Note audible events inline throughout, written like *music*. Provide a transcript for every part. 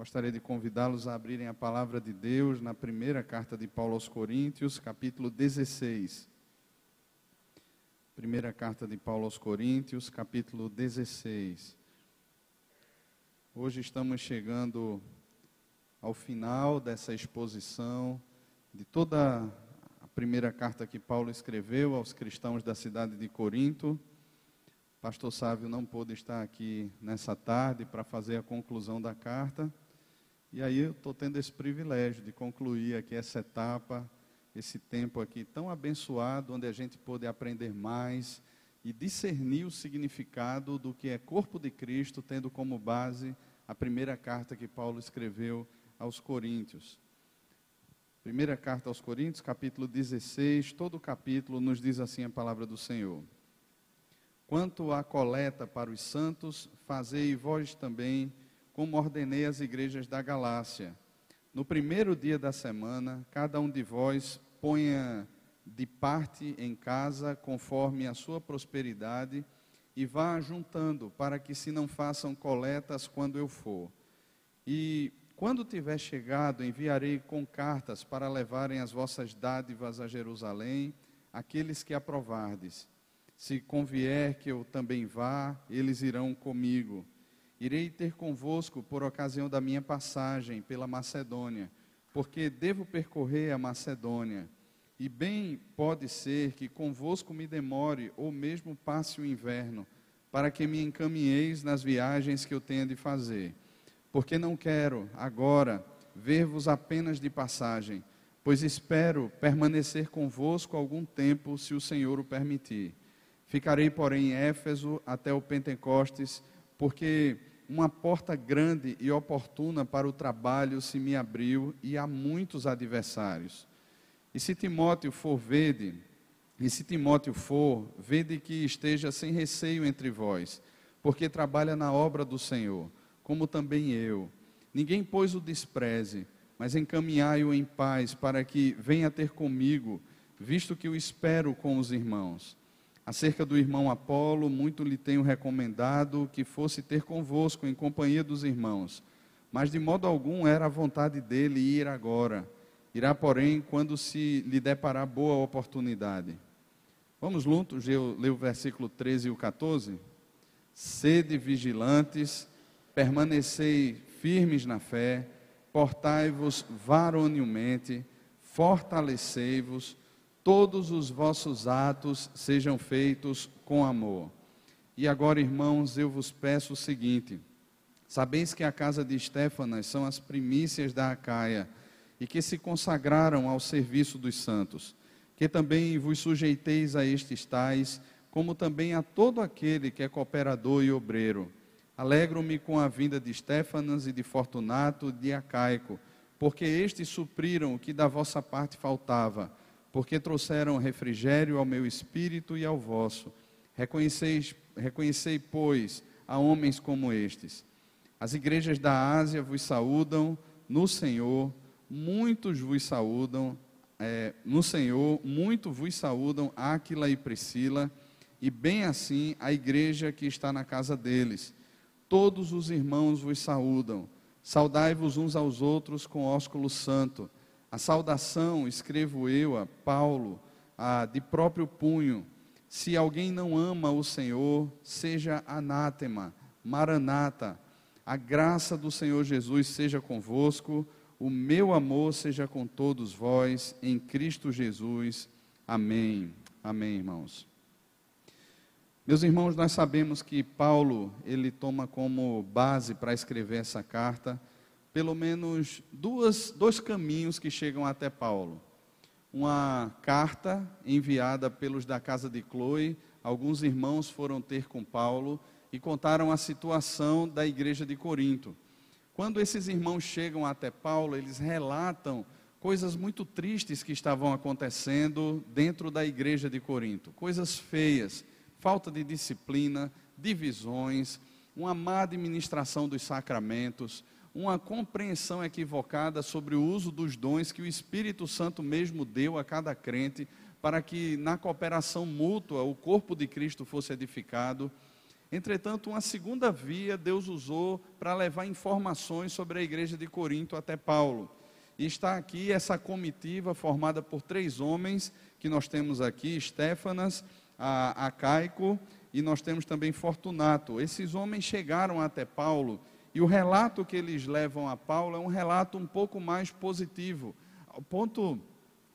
Gostaria de convidá-los a abrirem a palavra de Deus na primeira carta de Paulo aos Coríntios, capítulo 16. Primeira carta de Paulo aos Coríntios, capítulo 16. Hoje estamos chegando ao final dessa exposição de toda a primeira carta que Paulo escreveu aos cristãos da cidade de Corinto. Pastor Sávio não pôde estar aqui nessa tarde para fazer a conclusão da carta. E aí eu estou tendo esse privilégio de concluir aqui essa etapa, esse tempo aqui tão abençoado, onde a gente pôde aprender mais e discernir o significado do que é corpo de Cristo, tendo como base a primeira carta que Paulo escreveu aos Coríntios. Primeira carta aos Coríntios, capítulo 16, todo o capítulo nos diz assim a palavra do Senhor. Quanto à coleta para os santos, fazei vós também como ordenei às igrejas da Galácia. No primeiro dia da semana, cada um de vós ponha de parte em casa, conforme a sua prosperidade, e vá juntando, para que se não façam coletas quando eu for. E quando tiver chegado, enviarei com cartas para levarem as vossas dádivas a Jerusalém, aqueles que aprovardes. Se convier que eu também vá, eles irão comigo Irei ter convosco por ocasião da minha passagem pela Macedônia, porque devo percorrer a Macedônia. E bem pode ser que convosco me demore, ou mesmo passe o inverno, para que me encaminheis nas viagens que eu tenho de fazer. Porque não quero, agora, ver-vos apenas de passagem, pois espero permanecer convosco algum tempo, se o Senhor o permitir. Ficarei, porém, em Éfeso até o Pentecostes, porque uma porta grande e oportuna para o trabalho se me abriu e há muitos adversários. E se Timóteo for vede, e se Timóteo for, vede que esteja sem receio entre vós, porque trabalha na obra do Senhor, como também eu. Ninguém pois o despreze, mas encaminhai-o em paz, para que venha ter comigo, visto que o espero com os irmãos. Acerca do irmão Apolo, muito lhe tenho recomendado que fosse ter convosco em companhia dos irmãos. Mas de modo algum era a vontade dele ir agora. Irá, porém, quando se lhe deparar boa oportunidade. Vamos juntos ler o versículo 13 e o 14? Sede vigilantes, permanecei firmes na fé, portai-vos varonilmente, fortalecei-vos, todos os vossos atos sejam feitos com amor. E agora, irmãos, eu vos peço o seguinte: sabeis que a casa de Estéfanas são as primícias da Acaia e que se consagraram ao serviço dos santos, que também vos sujeiteis a estes tais, como também a todo aquele que é cooperador e obreiro. Alegro-me com a vinda de Estéfanas e de Fortunato de Acaico, porque estes supriram o que da vossa parte faltava porque trouxeram refrigério ao meu espírito e ao vosso. Reconheceis, reconhecei, pois, a homens como estes. As igrejas da Ásia vos saúdam no Senhor, muitos vos saúdam, é, no Senhor, muito vos saúdam Áquila e Priscila, e bem assim a igreja que está na casa deles. Todos os irmãos vos saúdam. Saudai-vos uns aos outros com ósculo santo. A saudação escrevo eu a Paulo, a, de próprio punho. Se alguém não ama o Senhor, seja anátema, maranata. A graça do Senhor Jesus seja convosco, o meu amor seja com todos vós, em Cristo Jesus. Amém. Amém, irmãos. Meus irmãos, nós sabemos que Paulo, ele toma como base para escrever essa carta pelo menos duas, dois caminhos que chegam até Paulo. Uma carta enviada pelos da casa de Chloe, alguns irmãos foram ter com Paulo e contaram a situação da igreja de Corinto. Quando esses irmãos chegam até Paulo, eles relatam coisas muito tristes que estavam acontecendo dentro da igreja de Corinto, coisas feias, falta de disciplina, divisões, uma má administração dos sacramentos, uma compreensão equivocada sobre o uso dos dons que o Espírito Santo mesmo deu a cada crente para que na cooperação mútua o corpo de Cristo fosse edificado. Entretanto, uma segunda via Deus usou para levar informações sobre a igreja de Corinto até Paulo. E está aqui essa comitiva formada por três homens que nós temos aqui: Stefanas, Acaico e nós temos também Fortunato. Esses homens chegaram até Paulo e o relato que eles levam a Paulo é um relato um pouco mais positivo, ao ponto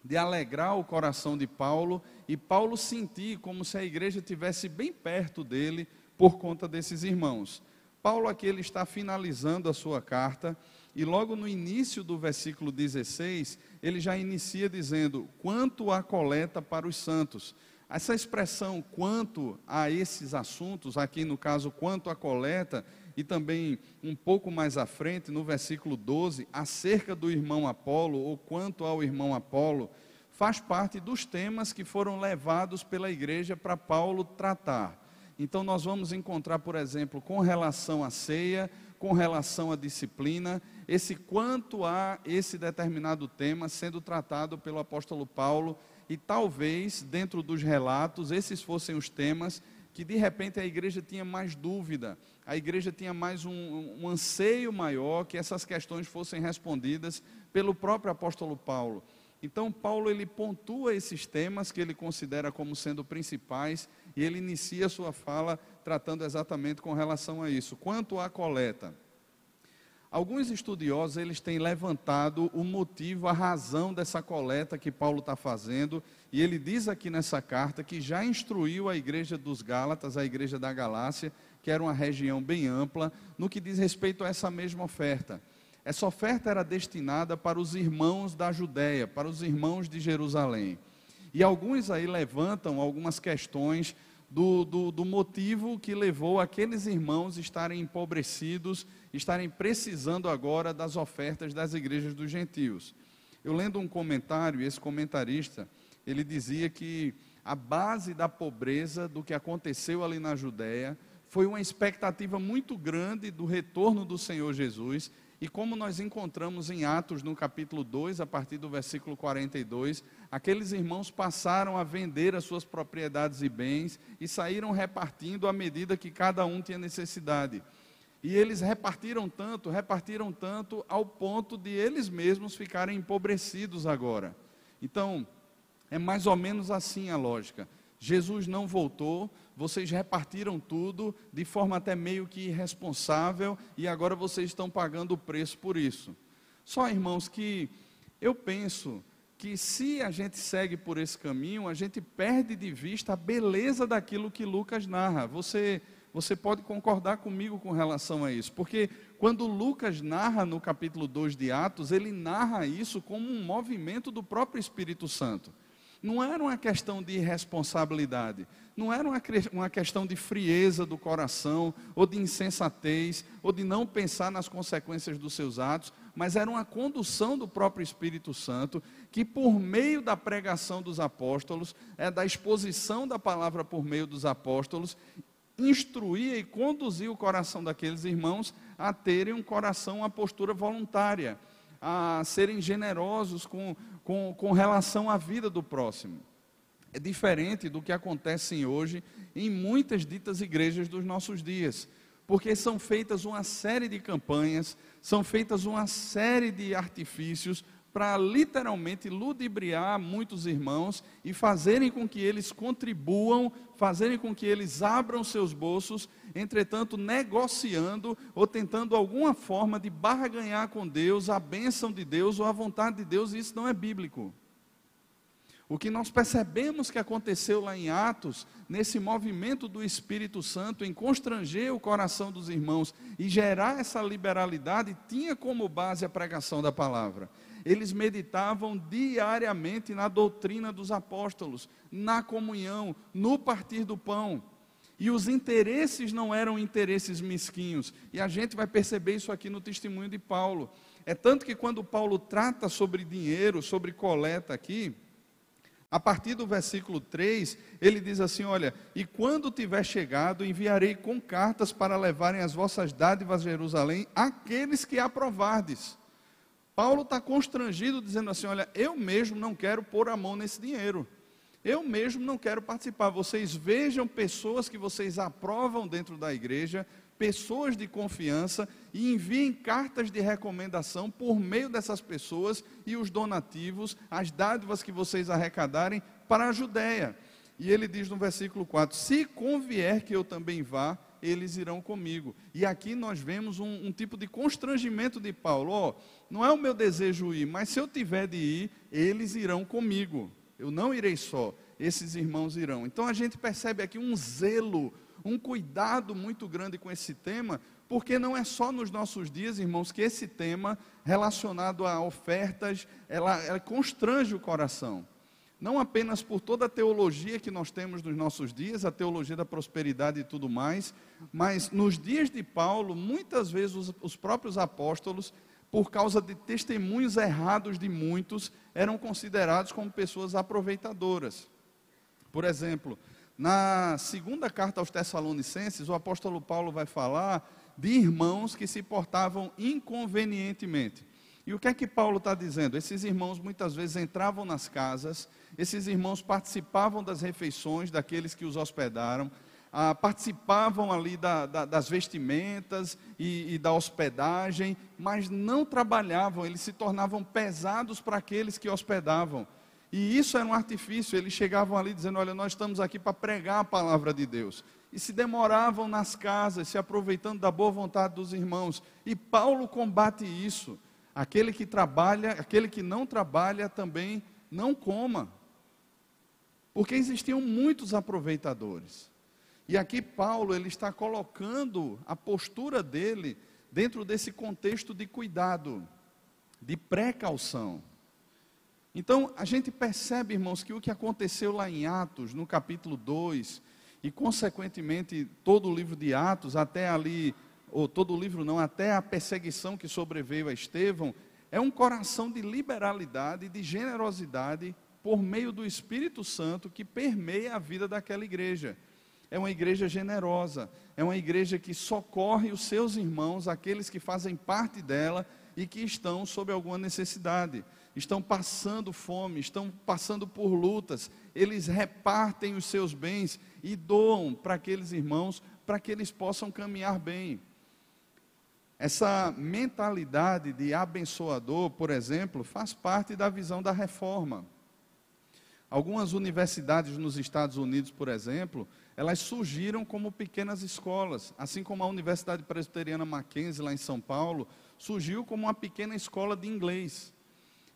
de alegrar o coração de Paulo e Paulo sentir como se a igreja estivesse bem perto dele por conta desses irmãos. Paulo aqui ele está finalizando a sua carta e logo no início do versículo 16, ele já inicia dizendo: "Quanto à coleta para os santos". Essa expressão quanto a esses assuntos, aqui no caso quanto à coleta, e também um pouco mais à frente, no versículo 12, acerca do irmão Apolo, ou quanto ao irmão Apolo, faz parte dos temas que foram levados pela igreja para Paulo tratar. Então, nós vamos encontrar, por exemplo, com relação à ceia, com relação à disciplina, esse quanto a esse determinado tema sendo tratado pelo apóstolo Paulo, e talvez, dentro dos relatos, esses fossem os temas que de repente a igreja tinha mais dúvida, a igreja tinha mais um, um anseio maior que essas questões fossem respondidas pelo próprio apóstolo Paulo. Então, Paulo ele pontua esses temas que ele considera como sendo principais e ele inicia sua fala tratando exatamente com relação a isso. Quanto à coleta, alguns estudiosos eles têm levantado o motivo, a razão dessa coleta que Paulo está fazendo e ele diz aqui nessa carta que já instruiu a igreja dos Gálatas, a igreja da Galácia, que era uma região bem ampla, no que diz respeito a essa mesma oferta. Essa oferta era destinada para os irmãos da Judéia, para os irmãos de Jerusalém. E alguns aí levantam algumas questões do, do, do, motivo que levou aqueles irmãos estarem empobrecidos, estarem precisando agora das ofertas das igrejas dos gentios. Eu lendo um comentário, esse comentarista, ele dizia que a base da pobreza do que aconteceu ali na Judéia foi uma expectativa muito grande do retorno do Senhor Jesus e como nós encontramos em Atos, no capítulo 2, a partir do versículo 42, aqueles irmãos passaram a vender as suas propriedades e bens e saíram repartindo à medida que cada um tinha necessidade. E eles repartiram tanto, repartiram tanto, ao ponto de eles mesmos ficarem empobrecidos agora. Então, é mais ou menos assim a lógica. Jesus não voltou, vocês repartiram tudo de forma até meio que irresponsável e agora vocês estão pagando o preço por isso. Só, irmãos, que eu penso que se a gente segue por esse caminho, a gente perde de vista a beleza daquilo que Lucas narra. Você você pode concordar comigo com relação a isso, porque quando Lucas narra no capítulo 2 de Atos, ele narra isso como um movimento do próprio Espírito Santo não era uma questão de irresponsabilidade, não era uma, questão de frieza do coração, ou de insensatez, ou de não pensar nas consequências dos seus atos, mas era uma condução do próprio Espírito Santo, que por meio da pregação dos apóstolos, é da exposição da palavra por meio dos apóstolos, instruía e conduzia o coração daqueles irmãos a terem um coração, uma postura voluntária, a serem generosos com com, com relação à vida do próximo. É diferente do que acontece hoje em muitas ditas igrejas dos nossos dias, porque são feitas uma série de campanhas, são feitas uma série de artifícios para literalmente ludibriar muitos irmãos e fazerem com que eles contribuam, fazerem com que eles abram seus bolsos, entretanto, negociando ou tentando alguma forma de barganhar com Deus a bênção de Deus ou a vontade de Deus, e isso não é bíblico. O que nós percebemos que aconteceu lá em Atos, nesse movimento do Espírito Santo em constranger o coração dos irmãos e gerar essa liberalidade, tinha como base a pregação da palavra eles meditavam diariamente na doutrina dos apóstolos, na comunhão, no partir do pão. E os interesses não eram interesses mesquinhos. E a gente vai perceber isso aqui no testemunho de Paulo. É tanto que quando Paulo trata sobre dinheiro, sobre coleta aqui, a partir do versículo 3, ele diz assim: Olha, e quando tiver chegado, enviarei com cartas para levarem as vossas dádivas a Jerusalém aqueles que aprovardes. Paulo está constrangido, dizendo assim: Olha, eu mesmo não quero pôr a mão nesse dinheiro. Eu mesmo não quero participar. Vocês vejam pessoas que vocês aprovam dentro da igreja, pessoas de confiança, e enviem cartas de recomendação por meio dessas pessoas e os donativos, as dádivas que vocês arrecadarem para a Judéia. E ele diz no versículo 4: Se convier que eu também vá, eles irão comigo. E aqui nós vemos um, um tipo de constrangimento de Paulo: oh, não é o meu desejo ir, mas se eu tiver de ir, eles irão comigo. Eu não irei só, esses irmãos irão. Então a gente percebe aqui um zelo, um cuidado muito grande com esse tema, porque não é só nos nossos dias, irmãos, que esse tema relacionado a ofertas, ela, ela constrange o coração não apenas por toda a teologia que nós temos nos nossos dias, a teologia da prosperidade e tudo mais, mas nos dias de Paulo, muitas vezes os, os próprios apóstolos, por causa de testemunhos errados de muitos, eram considerados como pessoas aproveitadoras. Por exemplo, na segunda carta aos Tessalonicenses, o apóstolo Paulo vai falar de irmãos que se portavam inconvenientemente. E o que é que Paulo está dizendo? Esses irmãos muitas vezes entravam nas casas, esses irmãos participavam das refeições daqueles que os hospedaram, ah, participavam ali da, da, das vestimentas e, e da hospedagem, mas não trabalhavam, eles se tornavam pesados para aqueles que hospedavam. E isso era um artifício, eles chegavam ali dizendo: Olha, nós estamos aqui para pregar a palavra de Deus. E se demoravam nas casas, se aproveitando da boa vontade dos irmãos. E Paulo combate isso. Aquele que trabalha, aquele que não trabalha também não coma. Porque existiam muitos aproveitadores. E aqui Paulo ele está colocando a postura dele dentro desse contexto de cuidado, de precaução. Então, a gente percebe, irmãos, que o que aconteceu lá em Atos, no capítulo 2, e consequentemente todo o livro de Atos, até ali ou todo o livro não, até a perseguição que sobreveio a Estevão, é um coração de liberalidade, de generosidade por meio do Espírito Santo que permeia a vida daquela igreja. É uma igreja generosa, é uma igreja que socorre os seus irmãos, aqueles que fazem parte dela e que estão sob alguma necessidade, estão passando fome, estão passando por lutas, eles repartem os seus bens e doam para aqueles irmãos para que eles possam caminhar bem. Essa mentalidade de abençoador, por exemplo, faz parte da visão da reforma. Algumas universidades nos Estados Unidos, por exemplo, elas surgiram como pequenas escolas, assim como a Universidade Presbiteriana Mackenzie, lá em São Paulo, surgiu como uma pequena escola de inglês.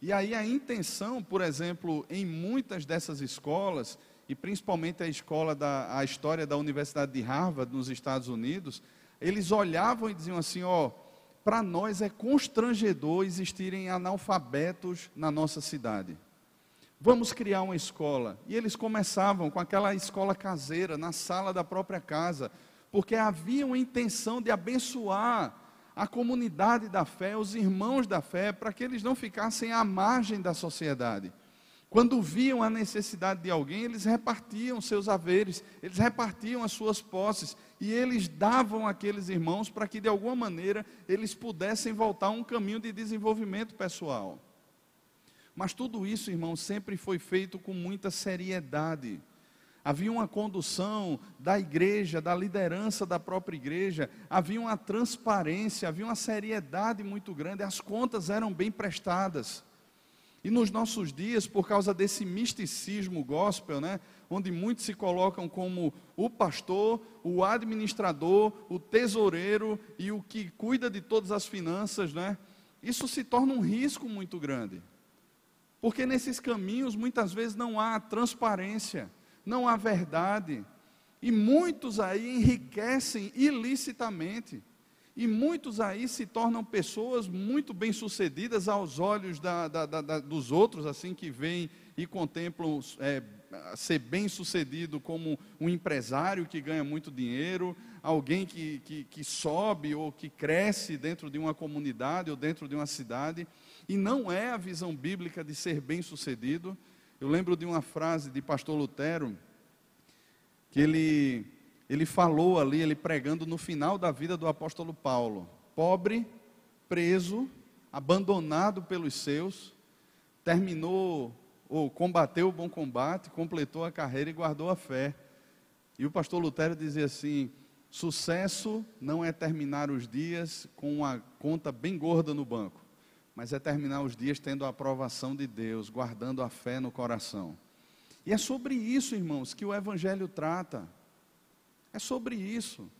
E aí a intenção, por exemplo, em muitas dessas escolas, e principalmente a escola da a história da Universidade de Harvard nos Estados Unidos, eles olhavam e diziam assim: ó, para nós é constrangedor existirem analfabetos na nossa cidade. Vamos criar uma escola. E eles começavam com aquela escola caseira, na sala da própria casa, porque havia uma intenção de abençoar a comunidade da fé, os irmãos da fé, para que eles não ficassem à margem da sociedade. Quando viam a necessidade de alguém, eles repartiam seus haveres, eles repartiam as suas posses e eles davam àqueles irmãos para que de alguma maneira eles pudessem voltar a um caminho de desenvolvimento pessoal. Mas tudo isso, irmãos, sempre foi feito com muita seriedade. Havia uma condução da igreja, da liderança da própria igreja, havia uma transparência, havia uma seriedade muito grande, as contas eram bem prestadas. E nos nossos dias, por causa desse misticismo gospel, né, onde muitos se colocam como o pastor, o administrador, o tesoureiro e o que cuida de todas as finanças, né, isso se torna um risco muito grande. Porque nesses caminhos muitas vezes não há transparência, não há verdade, e muitos aí enriquecem ilicitamente. E muitos aí se tornam pessoas muito bem-sucedidas aos olhos da, da, da, dos outros, assim, que veem e contemplam é, ser bem-sucedido como um empresário que ganha muito dinheiro, alguém que, que, que sobe ou que cresce dentro de uma comunidade ou dentro de uma cidade. E não é a visão bíblica de ser bem-sucedido. Eu lembro de uma frase de pastor Lutero, que ele ele falou ali, ele pregando no final da vida do apóstolo Paulo: pobre, preso, abandonado pelos seus, terminou ou combateu o bom combate, completou a carreira e guardou a fé. E o pastor Lutero dizia assim: sucesso não é terminar os dias com uma conta bem gorda no banco, mas é terminar os dias tendo a aprovação de Deus, guardando a fé no coração. E é sobre isso, irmãos, que o Evangelho trata. É sobre isso.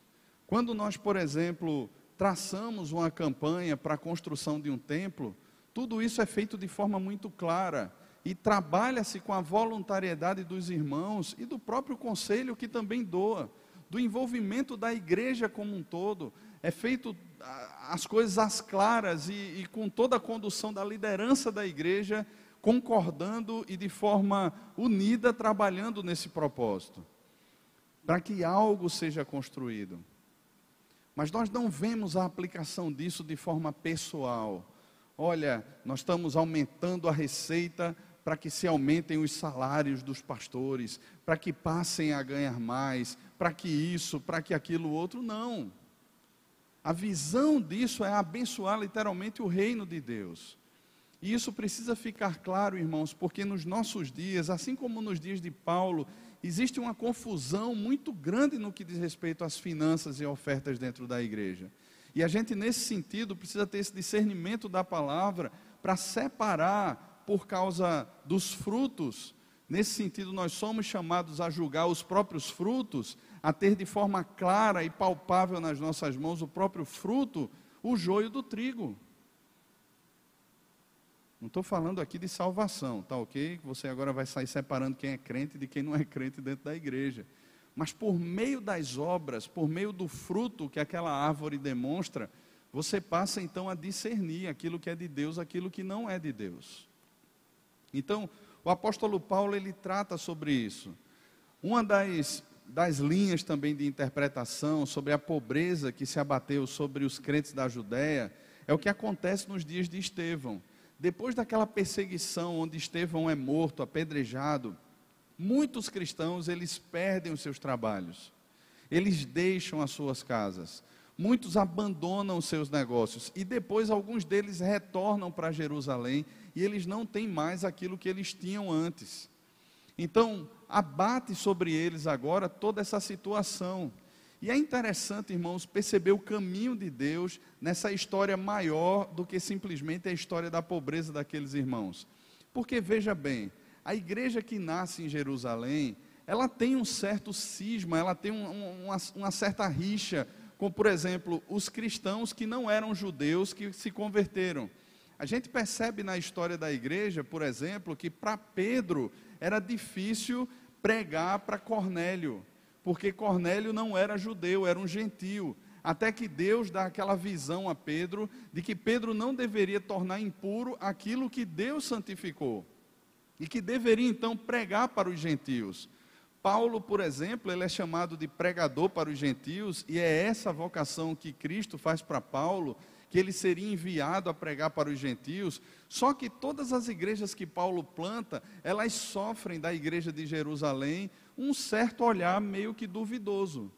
Quando nós, por exemplo, traçamos uma campanha para a construção de um templo, tudo isso é feito de forma muito clara e trabalha-se com a voluntariedade dos irmãos e do próprio conselho que também doa, do envolvimento da igreja como um todo. É feito as coisas às claras e, e com toda a condução da liderança da igreja, concordando e de forma unida trabalhando nesse propósito, para que algo seja construído. Mas nós não vemos a aplicação disso de forma pessoal. Olha, nós estamos aumentando a receita para que se aumentem os salários dos pastores, para que passem a ganhar mais, para que isso, para que aquilo outro. Não. A visão disso é abençoar literalmente o reino de Deus. E isso precisa ficar claro, irmãos, porque nos nossos dias, assim como nos dias de Paulo, existe uma confusão muito grande no que diz respeito às finanças e ofertas dentro da igreja. E a gente, nesse sentido, precisa ter esse discernimento da palavra para separar por causa dos frutos. Nesse sentido, nós somos chamados a julgar os próprios frutos, a ter de forma clara e palpável nas nossas mãos o próprio fruto, o joio do trigo. Não estou falando aqui de salvação, tá ok? Você agora vai sair separando quem é crente de quem não é crente dentro da igreja. Mas por meio das obras, por meio do fruto que aquela árvore demonstra, você passa então a discernir aquilo que é de Deus, aquilo que não é de Deus. Então, o apóstolo Paulo ele trata sobre isso. Uma das, das linhas também de interpretação sobre a pobreza que se abateu sobre os crentes da Judéia é o que acontece nos dias de Estevão. Depois daquela perseguição onde Estevão é morto, apedrejado, muitos cristãos eles perdem os seus trabalhos. Eles deixam as suas casas. Muitos abandonam os seus negócios e depois alguns deles retornam para Jerusalém e eles não têm mais aquilo que eles tinham antes. Então, abate sobre eles agora toda essa situação. E é interessante, irmãos, perceber o caminho de Deus nessa história maior do que simplesmente a história da pobreza daqueles irmãos. Porque veja bem, a igreja que nasce em Jerusalém, ela tem um certo cisma, ela tem um, uma, uma certa rixa com, por exemplo, os cristãos que não eram judeus que se converteram. A gente percebe na história da igreja, por exemplo, que para Pedro era difícil pregar para Cornélio porque Cornélio não era judeu, era um gentio. Até que Deus dá aquela visão a Pedro de que Pedro não deveria tornar impuro aquilo que Deus santificou e que deveria então pregar para os gentios. Paulo, por exemplo, ele é chamado de pregador para os gentios e é essa vocação que Cristo faz para Paulo, que ele seria enviado a pregar para os gentios. Só que todas as igrejas que Paulo planta, elas sofrem da igreja de Jerusalém um certo olhar meio que duvidoso.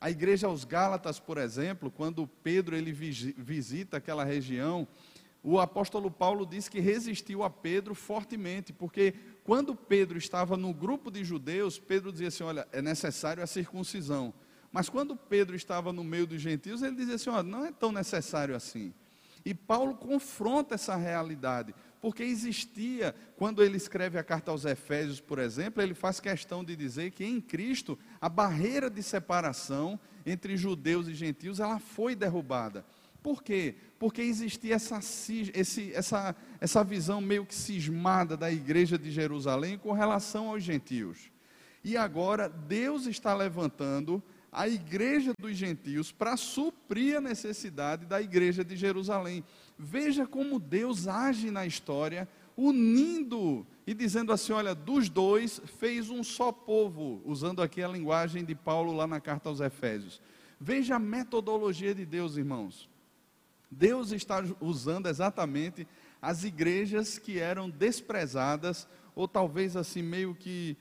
A igreja aos Gálatas, por exemplo, quando Pedro ele visita aquela região, o apóstolo Paulo diz que resistiu a Pedro fortemente, porque quando Pedro estava no grupo de judeus, Pedro dizia assim: Olha, é necessário a circuncisão. Mas quando Pedro estava no meio dos gentios, ele dizia assim: Olha, não é tão necessário assim. E Paulo confronta essa realidade, porque existia, quando ele escreve a carta aos Efésios, por exemplo, ele faz questão de dizer que em Cristo a barreira de separação entre judeus e gentios ela foi derrubada. Por quê? Porque existia essa, esse, essa, essa visão meio que cismada da igreja de Jerusalém com relação aos gentios. E agora Deus está levantando a igreja dos gentios para suprir a necessidade da igreja de Jerusalém. Veja como Deus age na história, unindo e dizendo assim: olha, dos dois fez um só povo, usando aqui a linguagem de Paulo lá na carta aos Efésios. Veja a metodologia de Deus, irmãos. Deus está usando exatamente as igrejas que eram desprezadas, ou talvez assim, meio que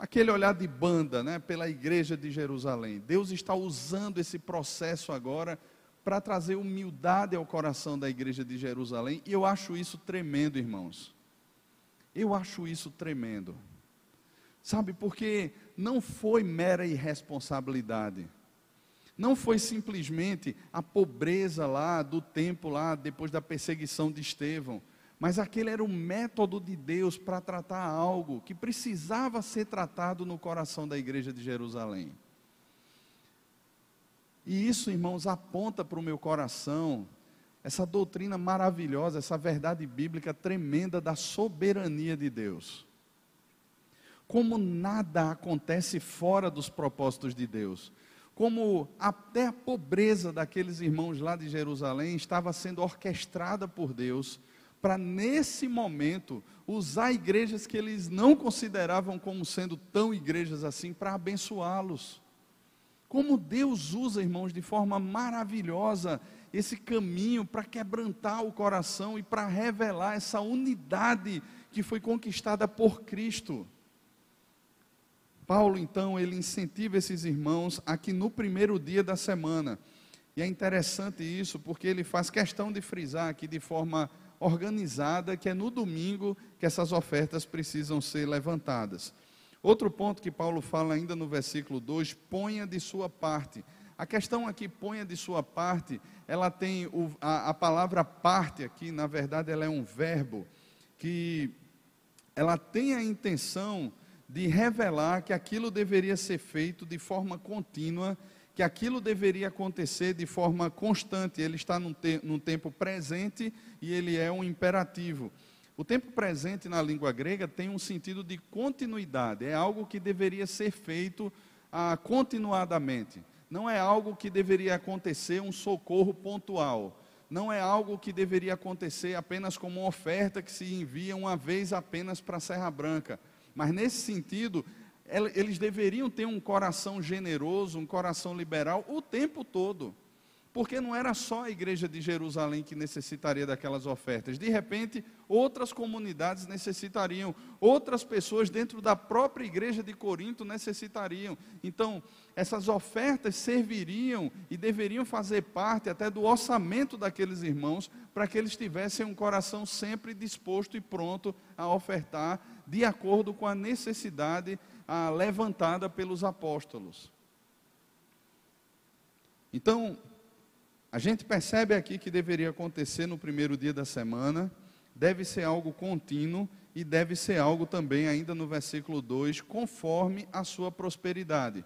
aquele olhar de banda, né, pela igreja de Jerusalém. Deus está usando esse processo agora para trazer humildade ao coração da igreja de Jerusalém, e eu acho isso tremendo, irmãos. Eu acho isso tremendo. Sabe, porque não foi mera irresponsabilidade. Não foi simplesmente a pobreza lá do tempo lá depois da perseguição de Estevão, mas aquele era o método de Deus para tratar algo que precisava ser tratado no coração da igreja de Jerusalém. E isso, irmãos, aponta para o meu coração essa doutrina maravilhosa, essa verdade bíblica tremenda da soberania de Deus. Como nada acontece fora dos propósitos de Deus como até a pobreza daqueles irmãos lá de Jerusalém estava sendo orquestrada por Deus para nesse momento usar igrejas que eles não consideravam como sendo tão igrejas assim para abençoá-los. Como Deus usa, irmãos, de forma maravilhosa esse caminho para quebrantar o coração e para revelar essa unidade que foi conquistada por Cristo. Paulo, então, ele incentiva esses irmãos aqui no primeiro dia da semana. E é interessante isso, porque ele faz questão de frisar aqui de forma organizada que é no domingo que essas ofertas precisam ser levantadas. Outro ponto que Paulo fala ainda no versículo 2, ponha de sua parte. A questão aqui, ponha de sua parte, ela tem o, a, a palavra parte aqui, na verdade, ela é um verbo que ela tem a intenção de revelar que aquilo deveria ser feito de forma contínua, que aquilo deveria acontecer de forma constante. Ele está num, te num tempo presente e ele é um imperativo. O tempo presente na língua grega tem um sentido de continuidade, é algo que deveria ser feito ah, continuadamente. Não é algo que deveria acontecer um socorro pontual. Não é algo que deveria acontecer apenas como uma oferta que se envia uma vez apenas para a Serra Branca mas nesse sentido, eles deveriam ter um coração generoso, um coração liberal o tempo todo. Porque não era só a igreja de Jerusalém que necessitaria daquelas ofertas. De repente, outras comunidades necessitariam, outras pessoas dentro da própria igreja de Corinto necessitariam. Então, essas ofertas serviriam e deveriam fazer parte até do orçamento daqueles irmãos, para que eles tivessem um coração sempre disposto e pronto a ofertar de acordo com a necessidade ah, levantada pelos apóstolos. Então, a gente percebe aqui que deveria acontecer no primeiro dia da semana, deve ser algo contínuo e deve ser algo também, ainda no versículo 2, conforme a sua prosperidade.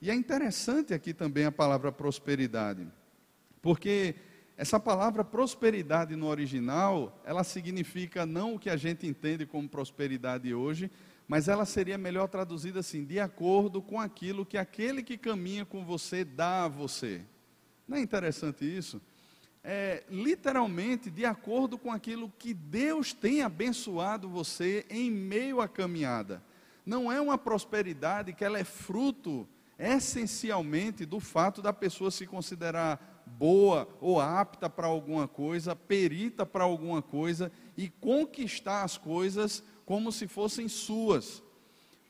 E é interessante aqui também a palavra prosperidade, porque essa palavra prosperidade no original, ela significa não o que a gente entende como prosperidade hoje, mas ela seria melhor traduzida assim, de acordo com aquilo que aquele que caminha com você dá a você. Não é interessante isso? É, literalmente de acordo com aquilo que Deus tem abençoado você em meio à caminhada. Não é uma prosperidade que ela é fruto essencialmente do fato da pessoa se considerar boa ou apta para alguma coisa, perita para alguma coisa e conquistar as coisas como se fossem suas.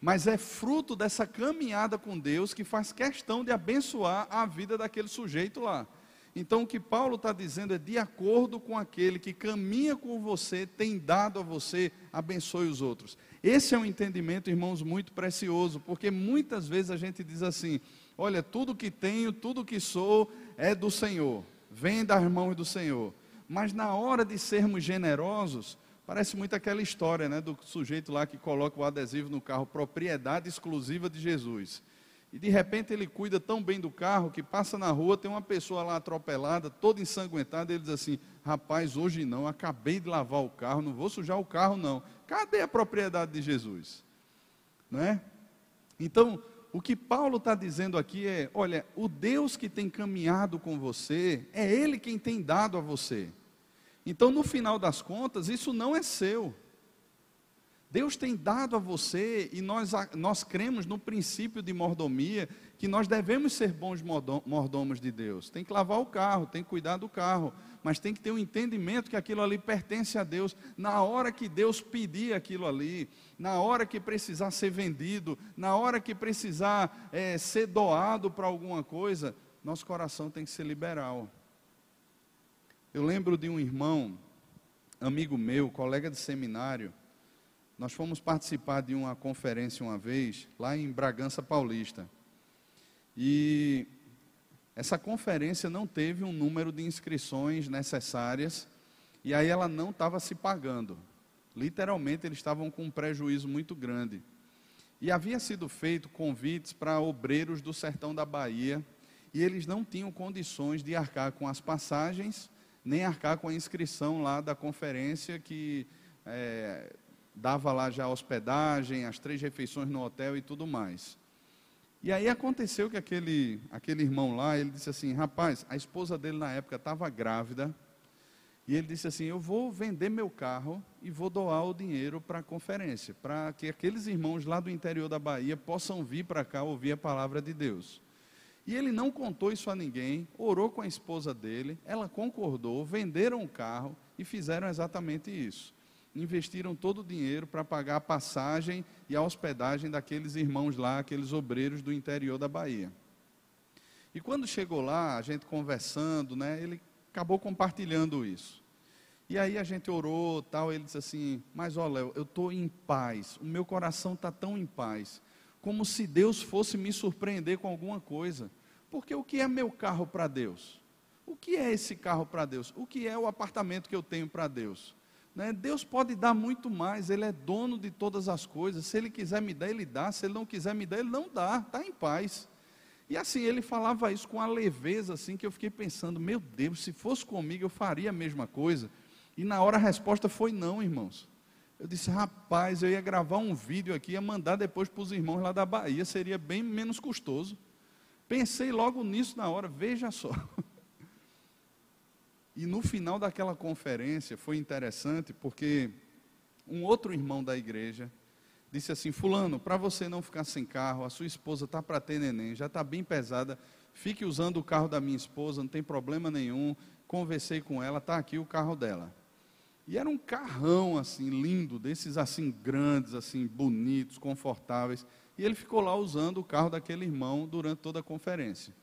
Mas é fruto dessa caminhada com Deus que faz questão de abençoar a vida daquele sujeito lá. Então, o que Paulo está dizendo é: de acordo com aquele que caminha com você, tem dado a você, abençoe os outros. Esse é um entendimento, irmãos, muito precioso, porque muitas vezes a gente diz assim: olha, tudo que tenho, tudo que sou é do Senhor, vem das mãos do Senhor. Mas na hora de sermos generosos, parece muito aquela história né, do sujeito lá que coloca o adesivo no carro, propriedade exclusiva de Jesus. E de repente ele cuida tão bem do carro que passa na rua, tem uma pessoa lá atropelada, toda ensanguentada, ele diz assim: Rapaz, hoje não, acabei de lavar o carro, não vou sujar o carro, não. Cadê a propriedade de Jesus? Não é? Então, o que Paulo está dizendo aqui é: olha, o Deus que tem caminhado com você, é Ele quem tem dado a você. Então, no final das contas, isso não é seu. Deus tem dado a você, e nós, nós cremos no princípio de mordomia, que nós devemos ser bons mordomos de Deus. Tem que lavar o carro, tem que cuidar do carro, mas tem que ter um entendimento que aquilo ali pertence a Deus. Na hora que Deus pedir aquilo ali, na hora que precisar ser vendido, na hora que precisar é, ser doado para alguma coisa, nosso coração tem que ser liberal. Eu lembro de um irmão, amigo meu, colega de seminário, nós fomos participar de uma conferência uma vez, lá em Bragança Paulista. E essa conferência não teve um número de inscrições necessárias, e aí ela não estava se pagando. Literalmente, eles estavam com um prejuízo muito grande. E havia sido feito convites para obreiros do sertão da Bahia, e eles não tinham condições de arcar com as passagens, nem arcar com a inscrição lá da conferência que é, dava lá já a hospedagem, as três refeições no hotel e tudo mais. E aí aconteceu que aquele, aquele irmão lá, ele disse assim, rapaz, a esposa dele na época estava grávida, e ele disse assim, eu vou vender meu carro e vou doar o dinheiro para a conferência, para que aqueles irmãos lá do interior da Bahia possam vir para cá ouvir a palavra de Deus. E ele não contou isso a ninguém, orou com a esposa dele, ela concordou, venderam o carro e fizeram exatamente isso investiram todo o dinheiro para pagar a passagem e a hospedagem daqueles irmãos lá, aqueles obreiros do interior da Bahia. E quando chegou lá, a gente conversando, né, ele acabou compartilhando isso. E aí a gente orou, tal, ele disse assim: "Mas ó, Léo, eu estou em paz. O meu coração está tão em paz, como se Deus fosse me surpreender com alguma coisa. Porque o que é meu carro para Deus? O que é esse carro para Deus? O que é o apartamento que eu tenho para Deus? Né? Deus pode dar muito mais, Ele é dono de todas as coisas. Se Ele quiser me dar, Ele dá. Se Ele não quiser me dar, Ele não dá. Está em paz. E assim, ele falava isso com a leveza, assim, que eu fiquei pensando: meu Deus, se fosse comigo, eu faria a mesma coisa. E na hora a resposta foi não, irmãos. Eu disse: rapaz, eu ia gravar um vídeo aqui, ia mandar depois para os irmãos lá da Bahia, seria bem menos custoso. Pensei logo nisso na hora, veja só. *laughs* E no final daquela conferência foi interessante porque um outro irmão da igreja disse assim: Fulano, para você não ficar sem carro, a sua esposa está para ter neném, já está bem pesada, fique usando o carro da minha esposa, não tem problema nenhum. Conversei com ela, está aqui o carro dela. E era um carrão assim, lindo, desses assim grandes, assim, bonitos, confortáveis. E ele ficou lá usando o carro daquele irmão durante toda a conferência.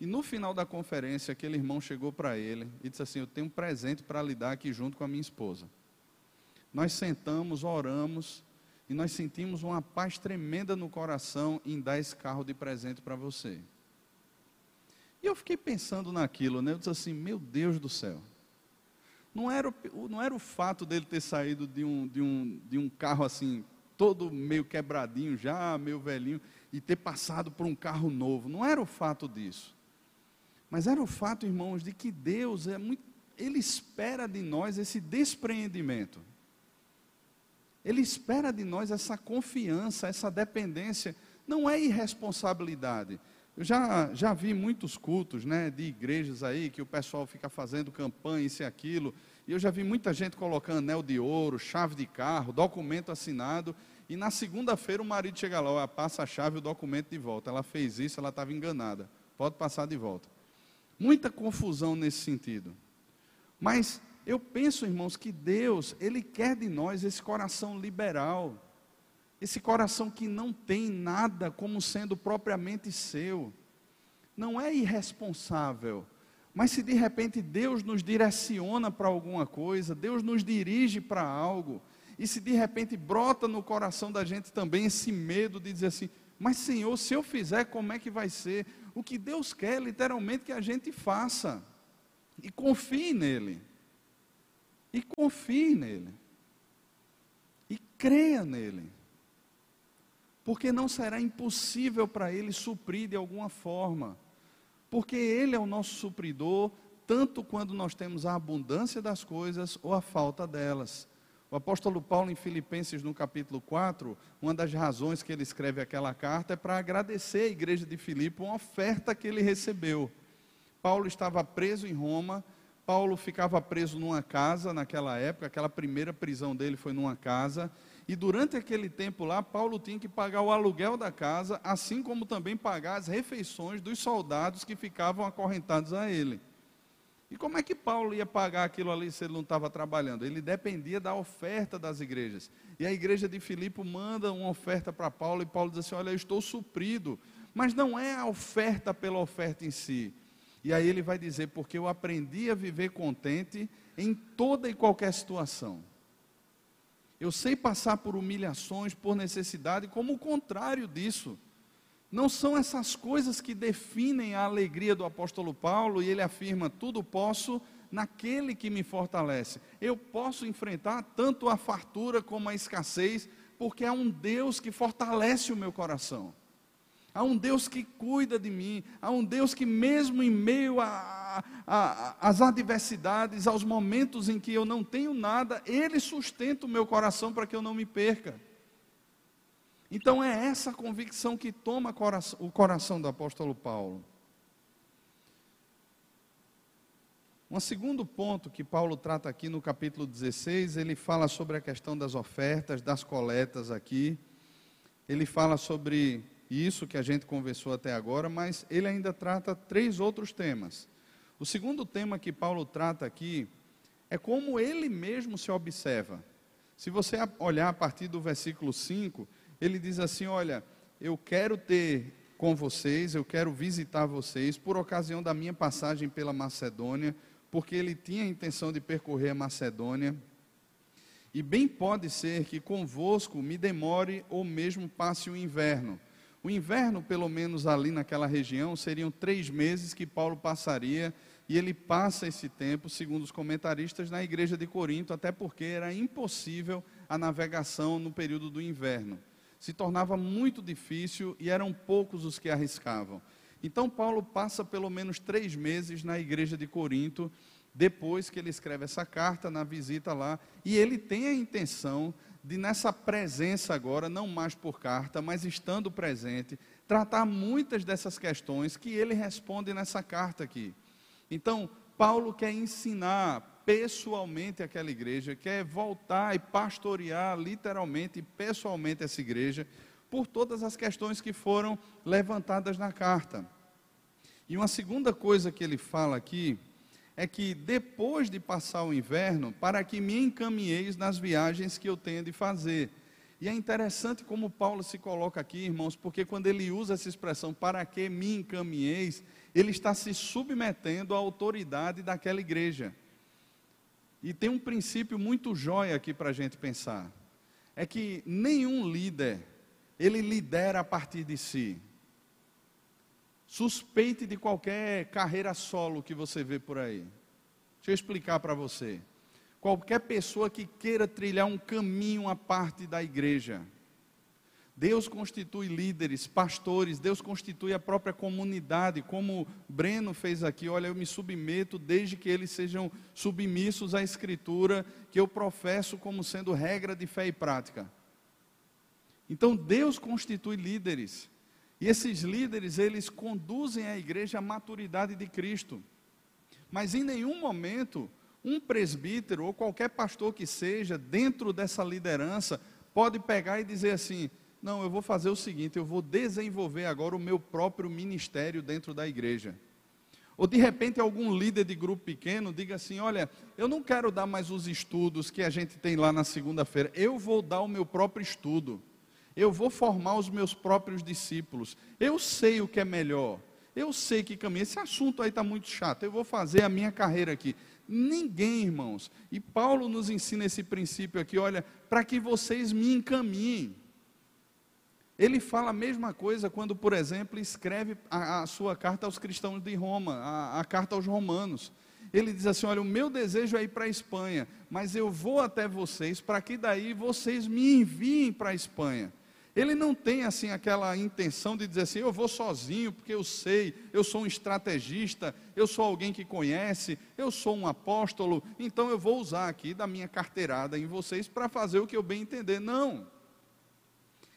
E no final da conferência, aquele irmão chegou para ele e disse assim: Eu tenho um presente para lhe dar aqui junto com a minha esposa. Nós sentamos, oramos e nós sentimos uma paz tremenda no coração em dar esse carro de presente para você. E eu fiquei pensando naquilo, né? Eu disse assim: Meu Deus do céu. Não era, o, não era o fato dele ter saído de um, de, um, de um carro assim, todo meio quebradinho já, meio velhinho, e ter passado por um carro novo. Não era o fato disso. Mas era o fato, irmãos, de que Deus é muito, ele espera de nós esse despreendimento. Ele espera de nós essa confiança, essa dependência. Não é irresponsabilidade. Eu já, já vi muitos cultos né, de igrejas aí que o pessoal fica fazendo campanha, isso e aquilo. E eu já vi muita gente colocando anel de ouro, chave de carro, documento assinado. E na segunda-feira o marido chega lá, passa a chave e o documento de volta. Ela fez isso, ela estava enganada. Pode passar de volta. Muita confusão nesse sentido. Mas eu penso, irmãos, que Deus, Ele quer de nós esse coração liberal, esse coração que não tem nada como sendo propriamente seu, não é irresponsável, mas se de repente Deus nos direciona para alguma coisa, Deus nos dirige para algo, e se de repente brota no coração da gente também esse medo de dizer assim: mas Senhor, se eu fizer, como é que vai ser? o que Deus quer literalmente que a gente faça. E confie nele. E confie nele. E creia nele. Porque não será impossível para ele suprir de alguma forma. Porque ele é o nosso supridor, tanto quando nós temos a abundância das coisas ou a falta delas. O apóstolo Paulo, em Filipenses, no capítulo 4, uma das razões que ele escreve aquela carta é para agradecer à igreja de Filipe uma oferta que ele recebeu. Paulo estava preso em Roma, Paulo ficava preso numa casa naquela época, aquela primeira prisão dele foi numa casa, e durante aquele tempo lá, Paulo tinha que pagar o aluguel da casa, assim como também pagar as refeições dos soldados que ficavam acorrentados a ele. E como é que Paulo ia pagar aquilo ali se ele não estava trabalhando? Ele dependia da oferta das igrejas. E a igreja de Filipe manda uma oferta para Paulo e Paulo diz assim: Olha, eu estou suprido. Mas não é a oferta pela oferta em si. E aí ele vai dizer: Porque eu aprendi a viver contente em toda e qualquer situação. Eu sei passar por humilhações, por necessidade, como o contrário disso. Não são essas coisas que definem a alegria do apóstolo Paulo, e ele afirma: tudo posso naquele que me fortalece. Eu posso enfrentar tanto a fartura como a escassez, porque há um Deus que fortalece o meu coração. Há um Deus que cuida de mim, há um Deus que, mesmo em meio às adversidades, aos momentos em que eu não tenho nada, Ele sustenta o meu coração para que eu não me perca. Então é essa convicção que toma o coração do apóstolo Paulo. Um segundo ponto que Paulo trata aqui no capítulo 16, ele fala sobre a questão das ofertas, das coletas aqui. Ele fala sobre isso que a gente conversou até agora, mas ele ainda trata três outros temas. O segundo tema que Paulo trata aqui é como ele mesmo se observa. Se você olhar a partir do versículo 5, ele diz assim: Olha, eu quero ter com vocês, eu quero visitar vocês por ocasião da minha passagem pela Macedônia, porque ele tinha a intenção de percorrer a Macedônia. E bem pode ser que convosco me demore ou mesmo passe o inverno. O inverno, pelo menos ali naquela região, seriam três meses que Paulo passaria, e ele passa esse tempo, segundo os comentaristas, na igreja de Corinto, até porque era impossível a navegação no período do inverno. Se tornava muito difícil e eram poucos os que arriscavam. Então, Paulo passa pelo menos três meses na igreja de Corinto, depois que ele escreve essa carta, na visita lá, e ele tem a intenção de nessa presença agora, não mais por carta, mas estando presente, tratar muitas dessas questões que ele responde nessa carta aqui. Então, Paulo quer ensinar pessoalmente aquela igreja, quer voltar e pastorear literalmente e pessoalmente essa igreja por todas as questões que foram levantadas na carta. E uma segunda coisa que ele fala aqui é que depois de passar o inverno, para que me encaminheis nas viagens que eu tenho de fazer. E é interessante como Paulo se coloca aqui, irmãos, porque quando ele usa essa expressão, para que me encaminheis, ele está se submetendo à autoridade daquela igreja. E tem um princípio muito jóia aqui para a gente pensar: é que nenhum líder, ele lidera a partir de si. Suspeite de qualquer carreira solo que você vê por aí. Deixa eu explicar para você. Qualquer pessoa que queira trilhar um caminho à parte da igreja, Deus constitui líderes, pastores, Deus constitui a própria comunidade, como Breno fez aqui. Olha, eu me submeto desde que eles sejam submissos à Escritura, que eu professo como sendo regra de fé e prática. Então, Deus constitui líderes. E esses líderes, eles conduzem a igreja à maturidade de Cristo. Mas em nenhum momento, um presbítero ou qualquer pastor que seja, dentro dessa liderança, pode pegar e dizer assim: não, eu vou fazer o seguinte, eu vou desenvolver agora o meu próprio ministério dentro da igreja. Ou de repente algum líder de grupo pequeno diga assim: olha, eu não quero dar mais os estudos que a gente tem lá na segunda-feira, eu vou dar o meu próprio estudo eu vou formar os meus próprios discípulos. Eu sei o que é melhor. Eu sei que caminho. Esse assunto aí está muito chato. Eu vou fazer a minha carreira aqui. Ninguém, irmãos. E Paulo nos ensina esse princípio aqui, olha, para que vocês me encaminhem. Ele fala a mesma coisa quando, por exemplo, escreve a, a sua carta aos cristãos de Roma, a, a carta aos romanos. Ele diz assim: Olha, o meu desejo é ir para a Espanha, mas eu vou até vocês para que daí vocês me enviem para a Espanha. Ele não tem assim aquela intenção de dizer assim, eu vou sozinho, porque eu sei, eu sou um estrategista, eu sou alguém que conhece, eu sou um apóstolo, então eu vou usar aqui da minha carteirada em vocês para fazer o que eu bem entender. Não.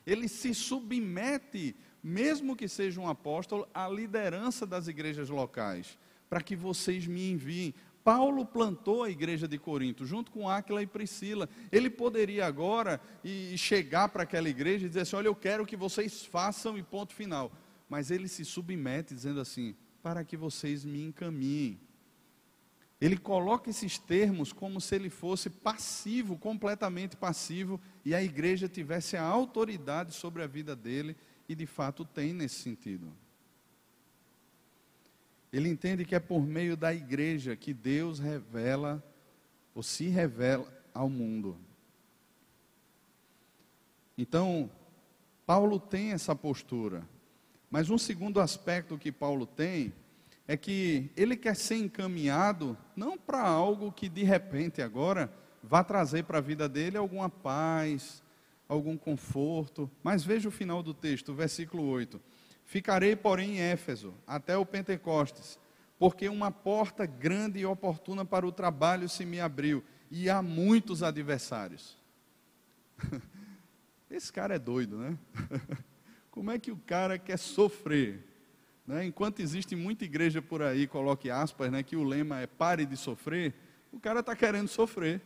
Ele se submete, mesmo que seja um apóstolo, à liderança das igrejas locais, para que vocês me enviem. Paulo plantou a igreja de Corinto, junto com Áquila e Priscila. Ele poderia agora e chegar para aquela igreja e dizer assim: Olha, eu quero que vocês façam e ponto final. Mas ele se submete, dizendo assim: Para que vocês me encaminhem. Ele coloca esses termos como se ele fosse passivo, completamente passivo, e a igreja tivesse a autoridade sobre a vida dele, e de fato tem nesse sentido. Ele entende que é por meio da igreja que Deus revela ou se revela ao mundo. Então, Paulo tem essa postura. Mas um segundo aspecto que Paulo tem é que ele quer ser encaminhado não para algo que de repente agora vá trazer para a vida dele alguma paz, algum conforto. Mas veja o final do texto, versículo 8. Ficarei, porém, em Éfeso, até o Pentecostes, porque uma porta grande e oportuna para o trabalho se me abriu, e há muitos adversários. *laughs* Esse cara é doido, né? *laughs* Como é que o cara quer sofrer? Né? Enquanto existe muita igreja por aí, coloque aspas, né, que o lema é pare de sofrer, o cara está querendo sofrer.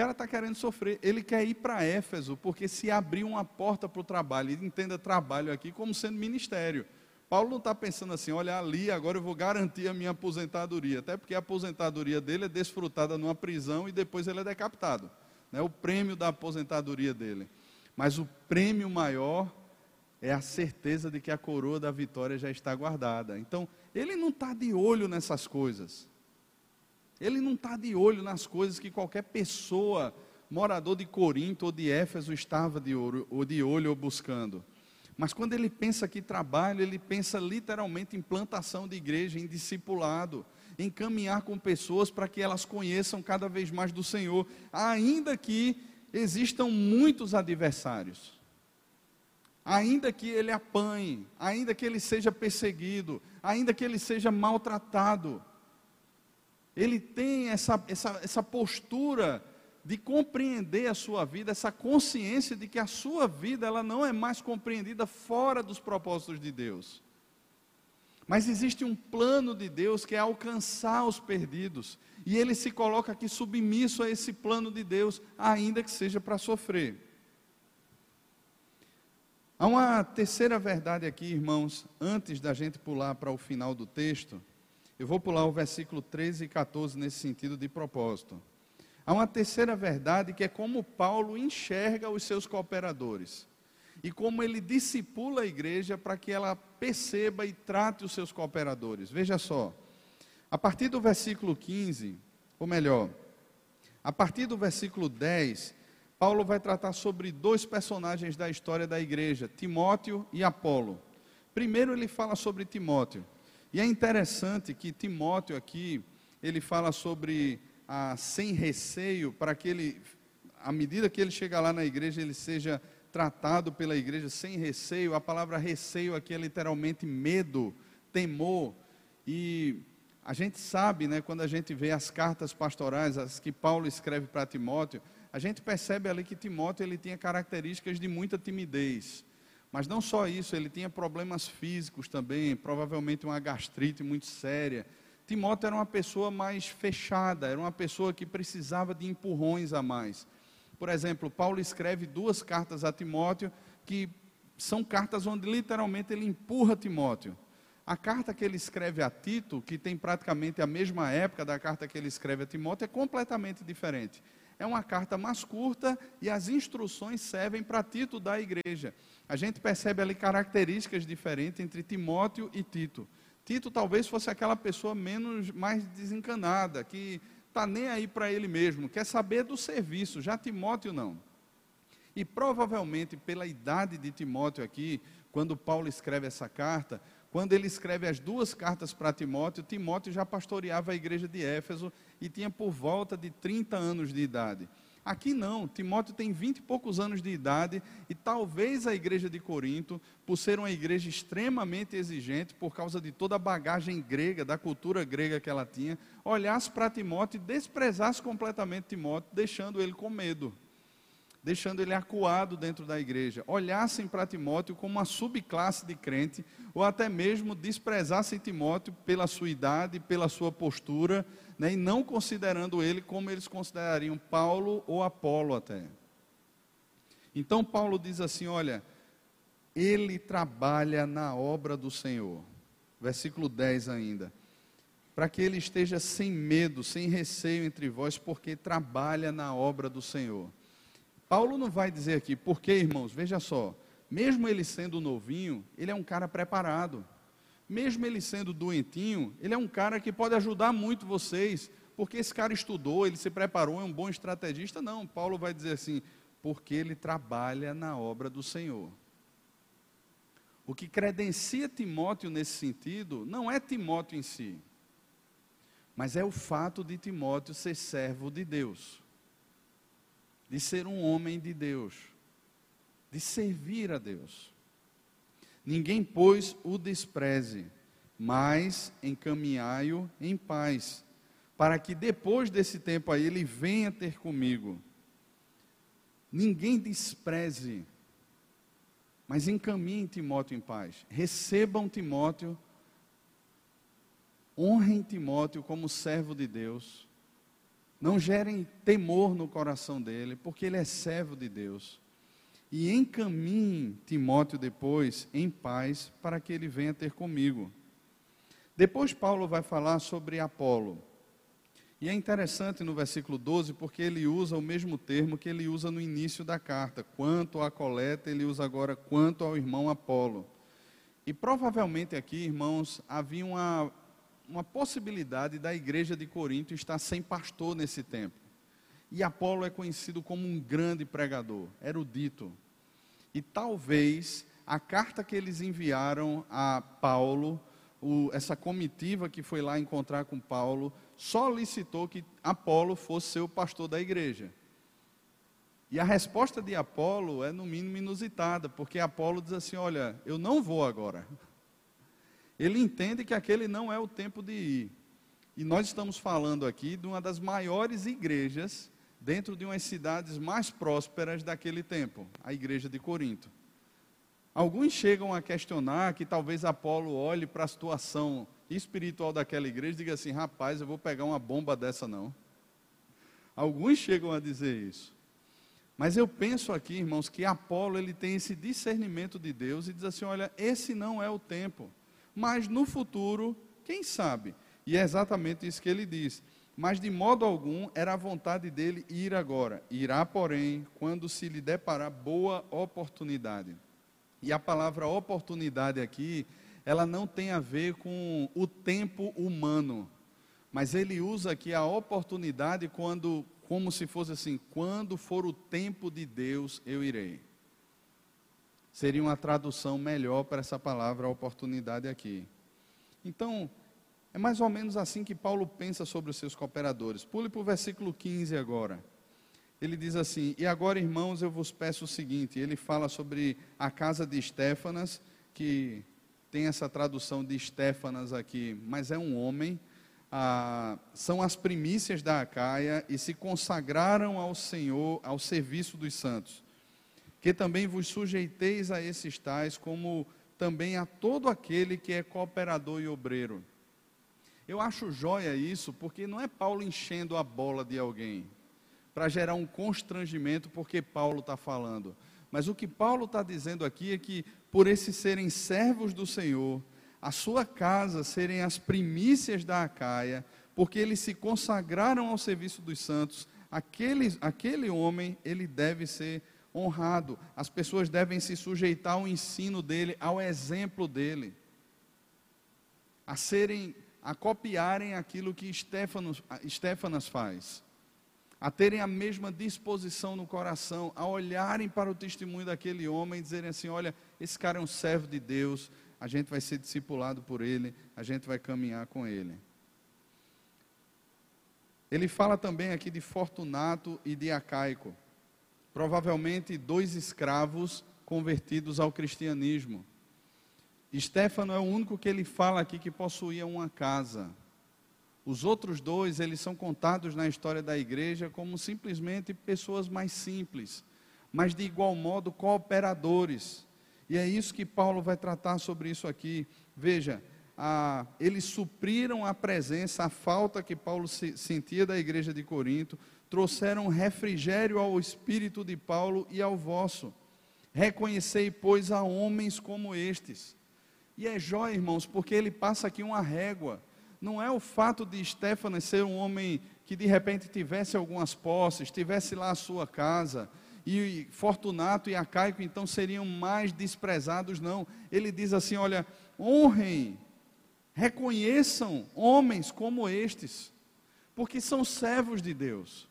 Cara está querendo sofrer. Ele quer ir para Éfeso, porque se abrir uma porta para o trabalho, entenda trabalho aqui como sendo ministério. Paulo não está pensando assim, olha ali, agora eu vou garantir a minha aposentadoria. Até porque a aposentadoria dele é desfrutada numa prisão e depois ele é decapitado. Né? O prêmio da aposentadoria dele. Mas o prêmio maior é a certeza de que a coroa da vitória já está guardada. Então, ele não está de olho nessas coisas. Ele não está de olho nas coisas que qualquer pessoa, morador de Corinto ou de Éfeso, estava de olho ou, de olho ou buscando. Mas quando ele pensa que trabalho, ele pensa literalmente em plantação de igreja, em discipulado, em caminhar com pessoas para que elas conheçam cada vez mais do Senhor, ainda que existam muitos adversários ainda que ele apanhe, ainda que ele seja perseguido, ainda que ele seja maltratado, ele tem essa, essa, essa postura de compreender a sua vida, essa consciência de que a sua vida ela não é mais compreendida fora dos propósitos de Deus. Mas existe um plano de Deus que é alcançar os perdidos, e ele se coloca aqui submisso a esse plano de Deus, ainda que seja para sofrer. Há uma terceira verdade aqui, irmãos, antes da gente pular para o final do texto. Eu vou pular o versículo 13 e 14 nesse sentido de propósito. Há uma terceira verdade que é como Paulo enxerga os seus cooperadores e como ele discipula a igreja para que ela perceba e trate os seus cooperadores. Veja só, a partir do versículo 15, ou melhor, a partir do versículo 10, Paulo vai tratar sobre dois personagens da história da igreja, Timóteo e Apolo. Primeiro ele fala sobre Timóteo. E é interessante que Timóteo aqui, ele fala sobre a sem receio, para que ele, à medida que ele chega lá na igreja, ele seja tratado pela igreja sem receio. A palavra receio aqui é literalmente medo, temor. E a gente sabe, né, quando a gente vê as cartas pastorais, as que Paulo escreve para Timóteo, a gente percebe ali que Timóteo ele tinha características de muita timidez. Mas não só isso, ele tinha problemas físicos também, provavelmente uma gastrite muito séria. Timóteo era uma pessoa mais fechada, era uma pessoa que precisava de empurrões a mais. Por exemplo, Paulo escreve duas cartas a Timóteo que são cartas onde literalmente ele empurra Timóteo. A carta que ele escreve a Tito, que tem praticamente a mesma época da carta que ele escreve a Timóteo, é completamente diferente é uma carta mais curta e as instruções servem para Tito da igreja. A gente percebe ali características diferentes entre Timóteo e Tito. Tito talvez fosse aquela pessoa menos mais desencanada, que está nem aí para ele mesmo, quer saber do serviço, já Timóteo não. E provavelmente pela idade de Timóteo aqui, quando Paulo escreve essa carta, quando ele escreve as duas cartas para Timóteo, Timóteo já pastoreava a igreja de Éfeso e tinha por volta de 30 anos de idade. Aqui não, Timóteo tem 20 e poucos anos de idade e talvez a igreja de Corinto, por ser uma igreja extremamente exigente, por causa de toda a bagagem grega, da cultura grega que ela tinha, olhasse para Timóteo e desprezasse completamente Timóteo, deixando ele com medo deixando ele acuado dentro da igreja, olhassem para Timóteo como uma subclasse de crente, ou até mesmo desprezassem Timóteo pela sua idade, pela sua postura, né, e não considerando ele como eles considerariam Paulo ou Apolo até. Então Paulo diz assim: olha, ele trabalha na obra do Senhor. Versículo 10 ainda. Para que ele esteja sem medo, sem receio entre vós, porque trabalha na obra do Senhor. Paulo não vai dizer aqui, porque irmãos, veja só, mesmo ele sendo novinho, ele é um cara preparado. Mesmo ele sendo doentinho, ele é um cara que pode ajudar muito vocês, porque esse cara estudou, ele se preparou, é um bom estrategista. Não, Paulo vai dizer assim: porque ele trabalha na obra do Senhor. O que credencia Timóteo nesse sentido não é Timóteo em si, mas é o fato de Timóteo ser servo de Deus, de ser um homem de Deus, de servir a Deus. Ninguém, pois, o despreze, mas encaminhai-o em paz, para que depois desse tempo aí ele venha ter comigo. Ninguém despreze mas encaminhem Timóteo em paz. Recebam Timóteo, honrem Timóteo como servo de Deus. Não gerem temor no coração dele, porque ele é servo de Deus. E encaminhem Timóteo depois em paz, para que ele venha ter comigo. Depois Paulo vai falar sobre Apolo. E é interessante no versículo 12, porque ele usa o mesmo termo que ele usa no início da carta. Quanto à coleta, ele usa agora quanto ao irmão Apolo. E provavelmente aqui, irmãos, havia uma, uma possibilidade da igreja de Corinto estar sem pastor nesse tempo. E Apolo é conhecido como um grande pregador, erudito. E talvez a carta que eles enviaram a Paulo, o, essa comitiva que foi lá encontrar com Paulo, solicitou que Apolo fosse ser o pastor da igreja. E a resposta de Apolo é, no mínimo, inusitada, porque Apolo diz assim: Olha, eu não vou agora. Ele entende que aquele não é o tempo de ir. E nós estamos falando aqui de uma das maiores igrejas dentro de umas cidades mais prósperas daquele tempo, a igreja de Corinto. Alguns chegam a questionar que talvez Apolo olhe para a situação espiritual daquela igreja e diga assim: rapaz, eu vou pegar uma bomba dessa não. Alguns chegam a dizer isso. Mas eu penso aqui, irmãos, que Apolo ele tem esse discernimento de Deus e diz assim: olha, esse não é o tempo, mas no futuro, quem sabe? E é exatamente isso que ele diz. Mas de modo algum era a vontade dele ir agora. Irá, porém, quando se lhe deparar boa oportunidade. E a palavra oportunidade aqui ela não tem a ver com o tempo humano, mas ele usa aqui a oportunidade quando, como se fosse assim, quando for o tempo de Deus, eu irei. Seria uma tradução melhor para essa palavra oportunidade aqui. Então, é mais ou menos assim que Paulo pensa sobre os seus cooperadores. Pule para o versículo 15 agora. Ele diz assim: E agora, irmãos, eu vos peço o seguinte: ele fala sobre a casa de Estéfanas, que tem essa tradução de Estéfanas aqui, mas é um homem. Ah, são as primícias da Acaia e se consagraram ao Senhor, ao serviço dos santos. Que também vos sujeiteis a esses tais, como também a todo aquele que é cooperador e obreiro. Eu acho joia isso, porque não é Paulo enchendo a bola de alguém, para gerar um constrangimento, porque Paulo está falando. Mas o que Paulo está dizendo aqui é que por esses serem servos do Senhor, a sua casa serem as primícias da Acaia, porque eles se consagraram ao serviço dos santos, aquele, aquele homem, ele deve ser honrado. As pessoas devem se sujeitar ao ensino dele, ao exemplo dele, a serem, a copiarem aquilo que Estéfanos, Estéfanas faz a terem a mesma disposição no coração, a olharem para o testemunho daquele homem e dizerem assim: olha, esse cara é um servo de Deus, a gente vai ser discipulado por ele, a gente vai caminhar com ele. Ele fala também aqui de Fortunato e de Acaico, provavelmente dois escravos convertidos ao cristianismo. Estefano é o único que ele fala aqui que possuía uma casa. Os outros dois, eles são contados na história da igreja como simplesmente pessoas mais simples, mas de igual modo cooperadores. E é isso que Paulo vai tratar sobre isso aqui. Veja, a, eles supriram a presença, a falta que Paulo se, sentia da igreja de Corinto, trouxeram refrigério ao espírito de Paulo e ao vosso. Reconhecei, pois, a homens como estes. E é jóia, irmãos, porque ele passa aqui uma régua não é o fato de Stefanas ser um homem que de repente tivesse algumas posses, tivesse lá a sua casa, e Fortunato e Acaico então seriam mais desprezados, não. Ele diz assim: olha, honrem, reconheçam homens como estes, porque são servos de Deus.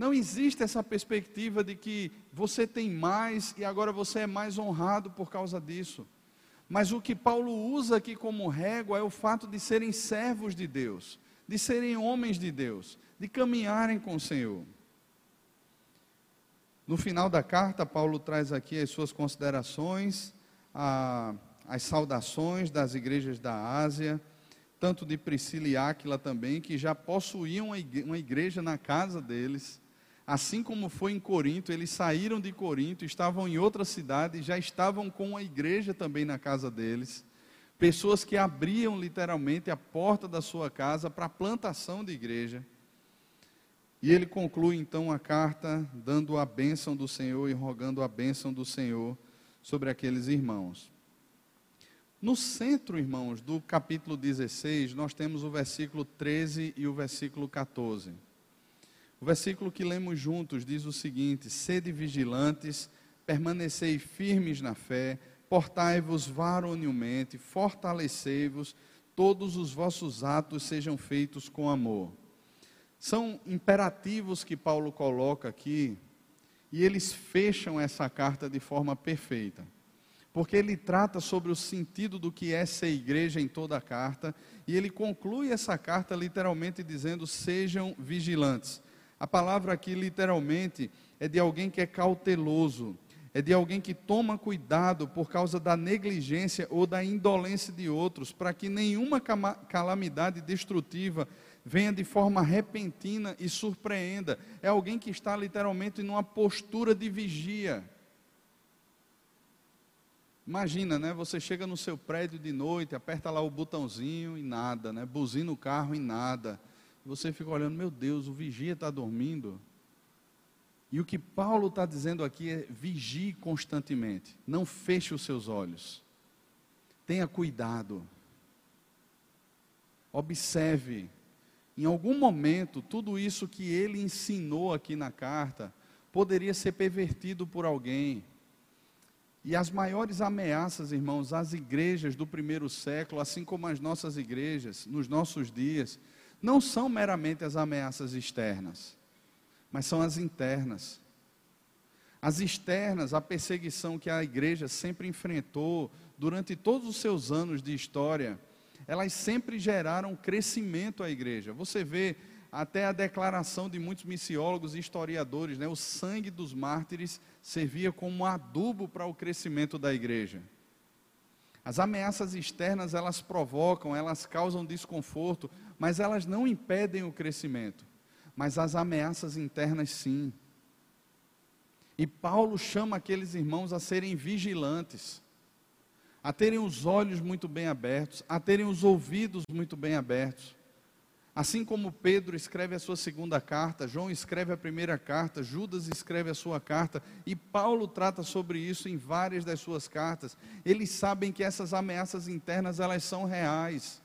Não existe essa perspectiva de que você tem mais e agora você é mais honrado por causa disso. Mas o que Paulo usa aqui como régua é o fato de serem servos de Deus, de serem homens de Deus, de caminharem com o Senhor. No final da carta, Paulo traz aqui as suas considerações, a, as saudações das igrejas da Ásia, tanto de Priscila e Áquila também, que já possuíam uma igreja na casa deles. Assim como foi em Corinto, eles saíram de Corinto, estavam em outra cidade já estavam com a igreja também na casa deles. Pessoas que abriam literalmente a porta da sua casa para a plantação de igreja. E ele conclui então a carta dando a bênção do Senhor e rogando a bênção do Senhor sobre aqueles irmãos. No centro, irmãos, do capítulo 16, nós temos o versículo 13 e o versículo 14. O versículo que lemos juntos diz o seguinte: Sede vigilantes, permanecei firmes na fé, portai-vos varonilmente, fortalecei-vos, todos os vossos atos sejam feitos com amor. São imperativos que Paulo coloca aqui, e eles fecham essa carta de forma perfeita. Porque ele trata sobre o sentido do que é ser igreja em toda a carta, e ele conclui essa carta literalmente dizendo: sejam vigilantes. A palavra aqui, literalmente, é de alguém que é cauteloso, é de alguém que toma cuidado por causa da negligência ou da indolência de outros, para que nenhuma calamidade destrutiva venha de forma repentina e surpreenda. É alguém que está literalmente numa postura de vigia. Imagina, né? Você chega no seu prédio de noite, aperta lá o botãozinho e nada, né? Buzina o carro e nada você fica olhando, meu Deus, o vigia está dormindo. E o que Paulo está dizendo aqui é: vigie constantemente, não feche os seus olhos, tenha cuidado, observe. Em algum momento, tudo isso que ele ensinou aqui na carta poderia ser pervertido por alguém. E as maiores ameaças, irmãos, às igrejas do primeiro século, assim como as nossas igrejas, nos nossos dias, não são meramente as ameaças externas, mas são as internas. As externas, a perseguição que a igreja sempre enfrentou durante todos os seus anos de história, elas sempre geraram crescimento à igreja. Você vê até a declaração de muitos missiólogos e historiadores, né? o sangue dos mártires servia como adubo para o crescimento da igreja. As ameaças externas, elas provocam, elas causam desconforto, mas elas não impedem o crescimento. Mas as ameaças internas, sim. E Paulo chama aqueles irmãos a serem vigilantes, a terem os olhos muito bem abertos, a terem os ouvidos muito bem abertos. Assim como Pedro escreve a sua segunda carta, João escreve a primeira carta, Judas escreve a sua carta, e Paulo trata sobre isso em várias das suas cartas. Eles sabem que essas ameaças internas elas são reais.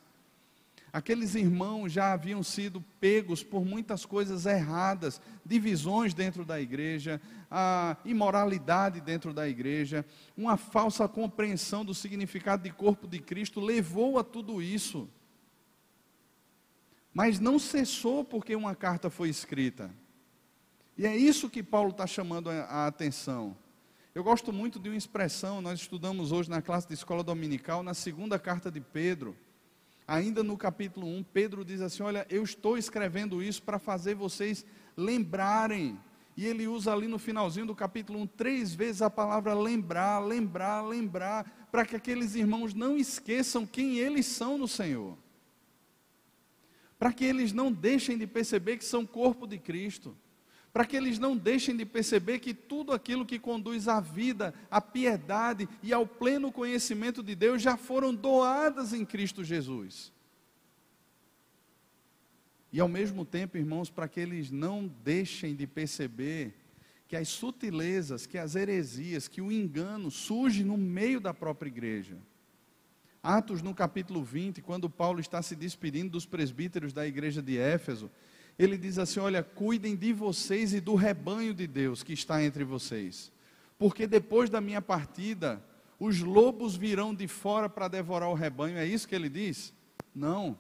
Aqueles irmãos já haviam sido pegos por muitas coisas erradas, divisões dentro da igreja, a imoralidade dentro da igreja, uma falsa compreensão do significado de corpo de Cristo levou a tudo isso. Mas não cessou porque uma carta foi escrita. E é isso que Paulo está chamando a atenção. Eu gosto muito de uma expressão, nós estudamos hoje na classe de escola dominical, na segunda carta de Pedro. Ainda no capítulo 1, Pedro diz assim: Olha, eu estou escrevendo isso para fazer vocês lembrarem. E ele usa ali no finalzinho do capítulo 1 três vezes a palavra lembrar, lembrar, lembrar, para que aqueles irmãos não esqueçam quem eles são no Senhor para que eles não deixem de perceber que são corpo de Cristo, para que eles não deixem de perceber que tudo aquilo que conduz à vida, à piedade e ao pleno conhecimento de Deus já foram doadas em Cristo Jesus. E ao mesmo tempo, irmãos, para que eles não deixem de perceber que as sutilezas, que as heresias, que o engano surge no meio da própria igreja. Atos, no capítulo 20, quando Paulo está se despedindo dos presbíteros da igreja de Éfeso, ele diz assim: Olha, cuidem de vocês e do rebanho de Deus que está entre vocês, porque depois da minha partida, os lobos virão de fora para devorar o rebanho. É isso que ele diz? Não.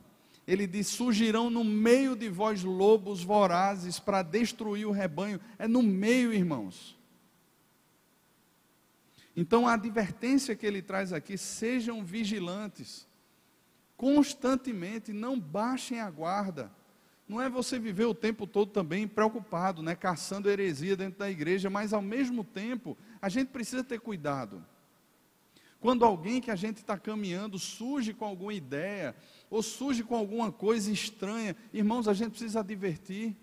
Ele diz: surgirão no meio de vós lobos vorazes para destruir o rebanho. É no meio, irmãos. Então a advertência que ele traz aqui: sejam vigilantes, constantemente, não baixem a guarda. Não é você viver o tempo todo também preocupado, né, caçando heresia dentro da igreja, mas ao mesmo tempo, a gente precisa ter cuidado. Quando alguém que a gente está caminhando surge com alguma ideia, ou surge com alguma coisa estranha, irmãos, a gente precisa advertir,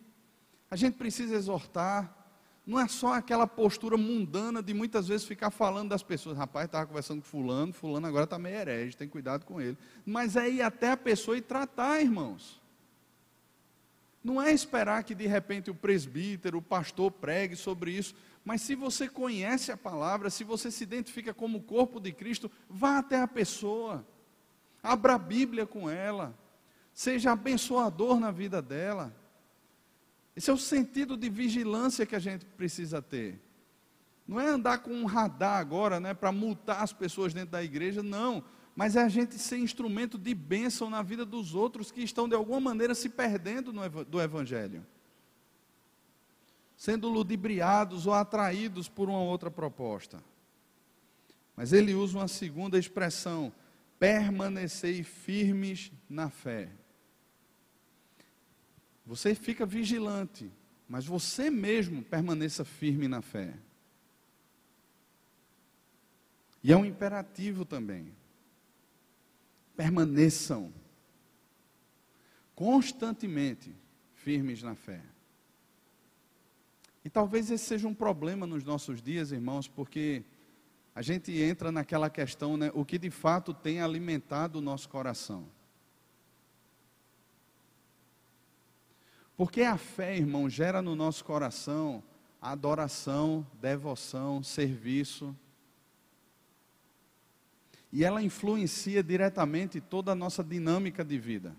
a gente precisa exortar. Não é só aquela postura mundana de muitas vezes ficar falando das pessoas. Rapaz, estava conversando com fulano, fulano agora está meio herege, tem cuidado com ele. Mas é ir até a pessoa e tratar, irmãos. Não é esperar que de repente o presbítero, o pastor pregue sobre isso, mas se você conhece a palavra, se você se identifica como o corpo de Cristo, vá até a pessoa, abra a Bíblia com ela, seja abençoador na vida dela. Esse é o sentido de vigilância que a gente precisa ter. Não é andar com um radar agora, né, para multar as pessoas dentro da igreja, não mas é a gente ser instrumento de bênção na vida dos outros que estão de alguma maneira se perdendo no, do Evangelho, sendo ludibriados ou atraídos por uma outra proposta. Mas ele usa uma segunda expressão: permanecei firmes na fé. Você fica vigilante, mas você mesmo permaneça firme na fé. E é um imperativo também permaneçam constantemente firmes na fé. E talvez esse seja um problema nos nossos dias, irmãos, porque a gente entra naquela questão, né, o que de fato tem alimentado o nosso coração. Porque a fé, irmão, gera no nosso coração adoração, devoção, serviço, e ela influencia diretamente toda a nossa dinâmica de vida.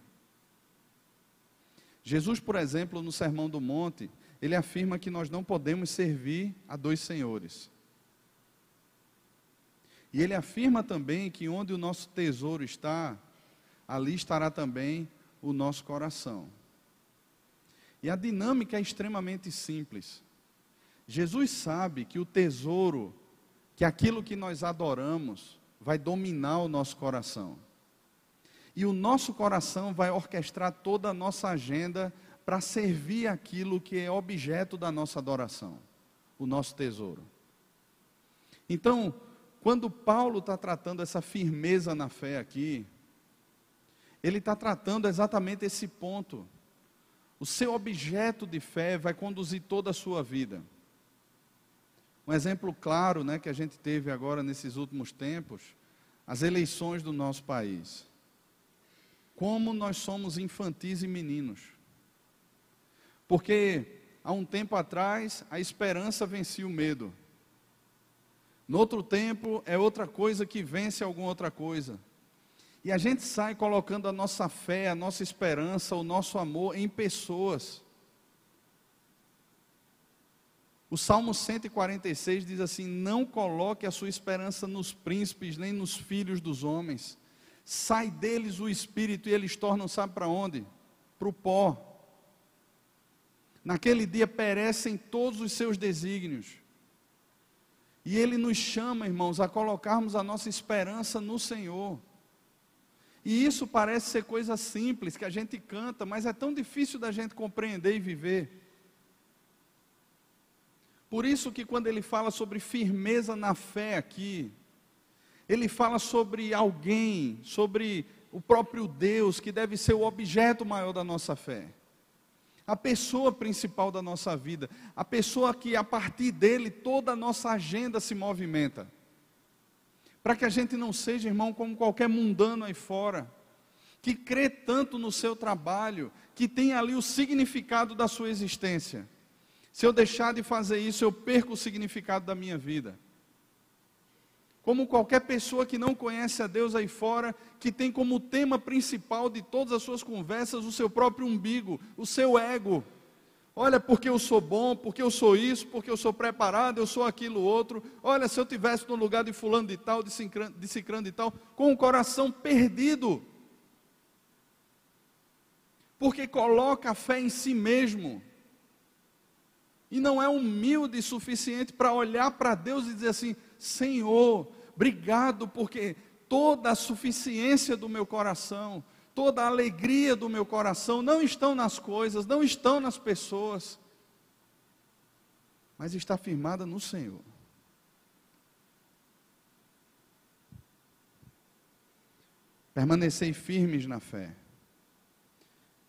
Jesus, por exemplo, no Sermão do Monte, ele afirma que nós não podemos servir a dois senhores. E ele afirma também que onde o nosso tesouro está, ali estará também o nosso coração. E a dinâmica é extremamente simples. Jesus sabe que o tesouro, que aquilo que nós adoramos, vai dominar o nosso coração. E o nosso coração vai orquestrar toda a nossa agenda para servir aquilo que é objeto da nossa adoração, o nosso tesouro. Então, quando Paulo está tratando essa firmeza na fé aqui, ele está tratando exatamente esse ponto. O seu objeto de fé vai conduzir toda a sua vida. Um exemplo claro né, que a gente teve agora nesses últimos tempos, as eleições do nosso país. Como nós somos infantis e meninos. Porque há um tempo atrás a esperança vencia o medo. No outro tempo é outra coisa que vence alguma outra coisa. E a gente sai colocando a nossa fé, a nossa esperança, o nosso amor em pessoas. O Salmo 146 diz assim: Não coloque a sua esperança nos príncipes, nem nos filhos dos homens. Sai deles o espírito e eles tornam, sabe para onde? Para o pó. Naquele dia perecem todos os seus desígnios. E Ele nos chama, irmãos, a colocarmos a nossa esperança no Senhor. E isso parece ser coisa simples, que a gente canta, mas é tão difícil da gente compreender e viver. Por isso que quando ele fala sobre firmeza na fé aqui, ele fala sobre alguém, sobre o próprio Deus, que deve ser o objeto maior da nossa fé. A pessoa principal da nossa vida, a pessoa que a partir dele toda a nossa agenda se movimenta. Para que a gente não seja, irmão, como qualquer mundano aí fora, que crê tanto no seu trabalho, que tem ali o significado da sua existência. Se eu deixar de fazer isso, eu perco o significado da minha vida. Como qualquer pessoa que não conhece a Deus aí fora, que tem como tema principal de todas as suas conversas o seu próprio umbigo, o seu ego. Olha, porque eu sou bom, porque eu sou isso, porque eu sou preparado, eu sou aquilo outro. Olha, se eu tivesse no lugar de fulano de tal, de cicrano de tal, com o coração perdido. porque coloca a fé em si mesmo. E não é humilde o suficiente para olhar para Deus e dizer assim: Senhor, obrigado, porque toda a suficiência do meu coração, toda a alegria do meu coração não estão nas coisas, não estão nas pessoas, mas está firmada no Senhor. Permanecei firmes na fé.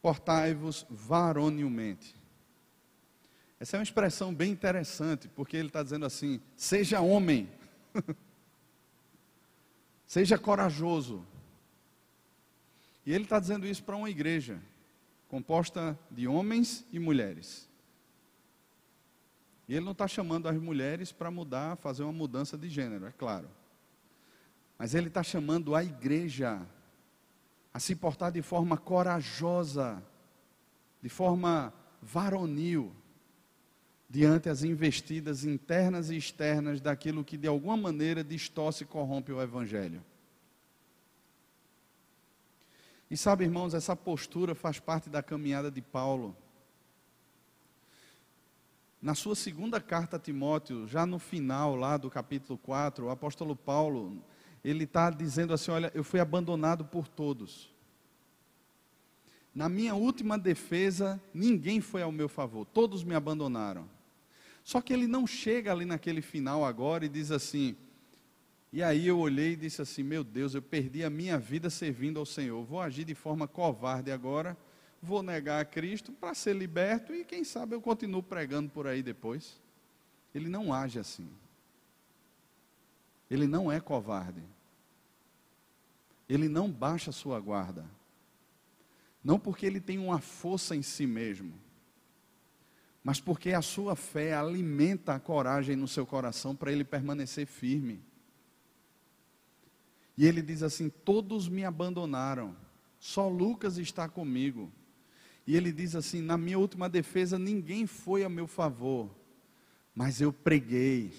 Portai-vos varonilmente. Essa é uma expressão bem interessante, porque ele está dizendo assim: seja homem, *laughs* seja corajoso. E ele está dizendo isso para uma igreja composta de homens e mulheres. E ele não está chamando as mulheres para mudar, fazer uma mudança de gênero, é claro. Mas ele está chamando a igreja a se portar de forma corajosa, de forma varonil, diante as investidas internas e externas daquilo que de alguma maneira distorce e corrompe o Evangelho. E sabe, irmãos, essa postura faz parte da caminhada de Paulo. Na sua segunda carta a Timóteo, já no final lá do capítulo 4, o apóstolo Paulo, ele está dizendo assim: Olha, eu fui abandonado por todos. Na minha última defesa, ninguém foi ao meu favor, todos me abandonaram. Só que ele não chega ali naquele final agora e diz assim. E aí eu olhei e disse assim: Meu Deus, eu perdi a minha vida servindo ao Senhor, vou agir de forma covarde agora, vou negar a Cristo para ser liberto e quem sabe eu continuo pregando por aí depois. Ele não age assim. Ele não é covarde. Ele não baixa sua guarda. Não porque ele tem uma força em si mesmo, mas porque a sua fé alimenta a coragem no seu coração para ele permanecer firme. E ele diz assim: Todos me abandonaram, só Lucas está comigo. E ele diz assim: Na minha última defesa, ninguém foi a meu favor, mas eu preguei,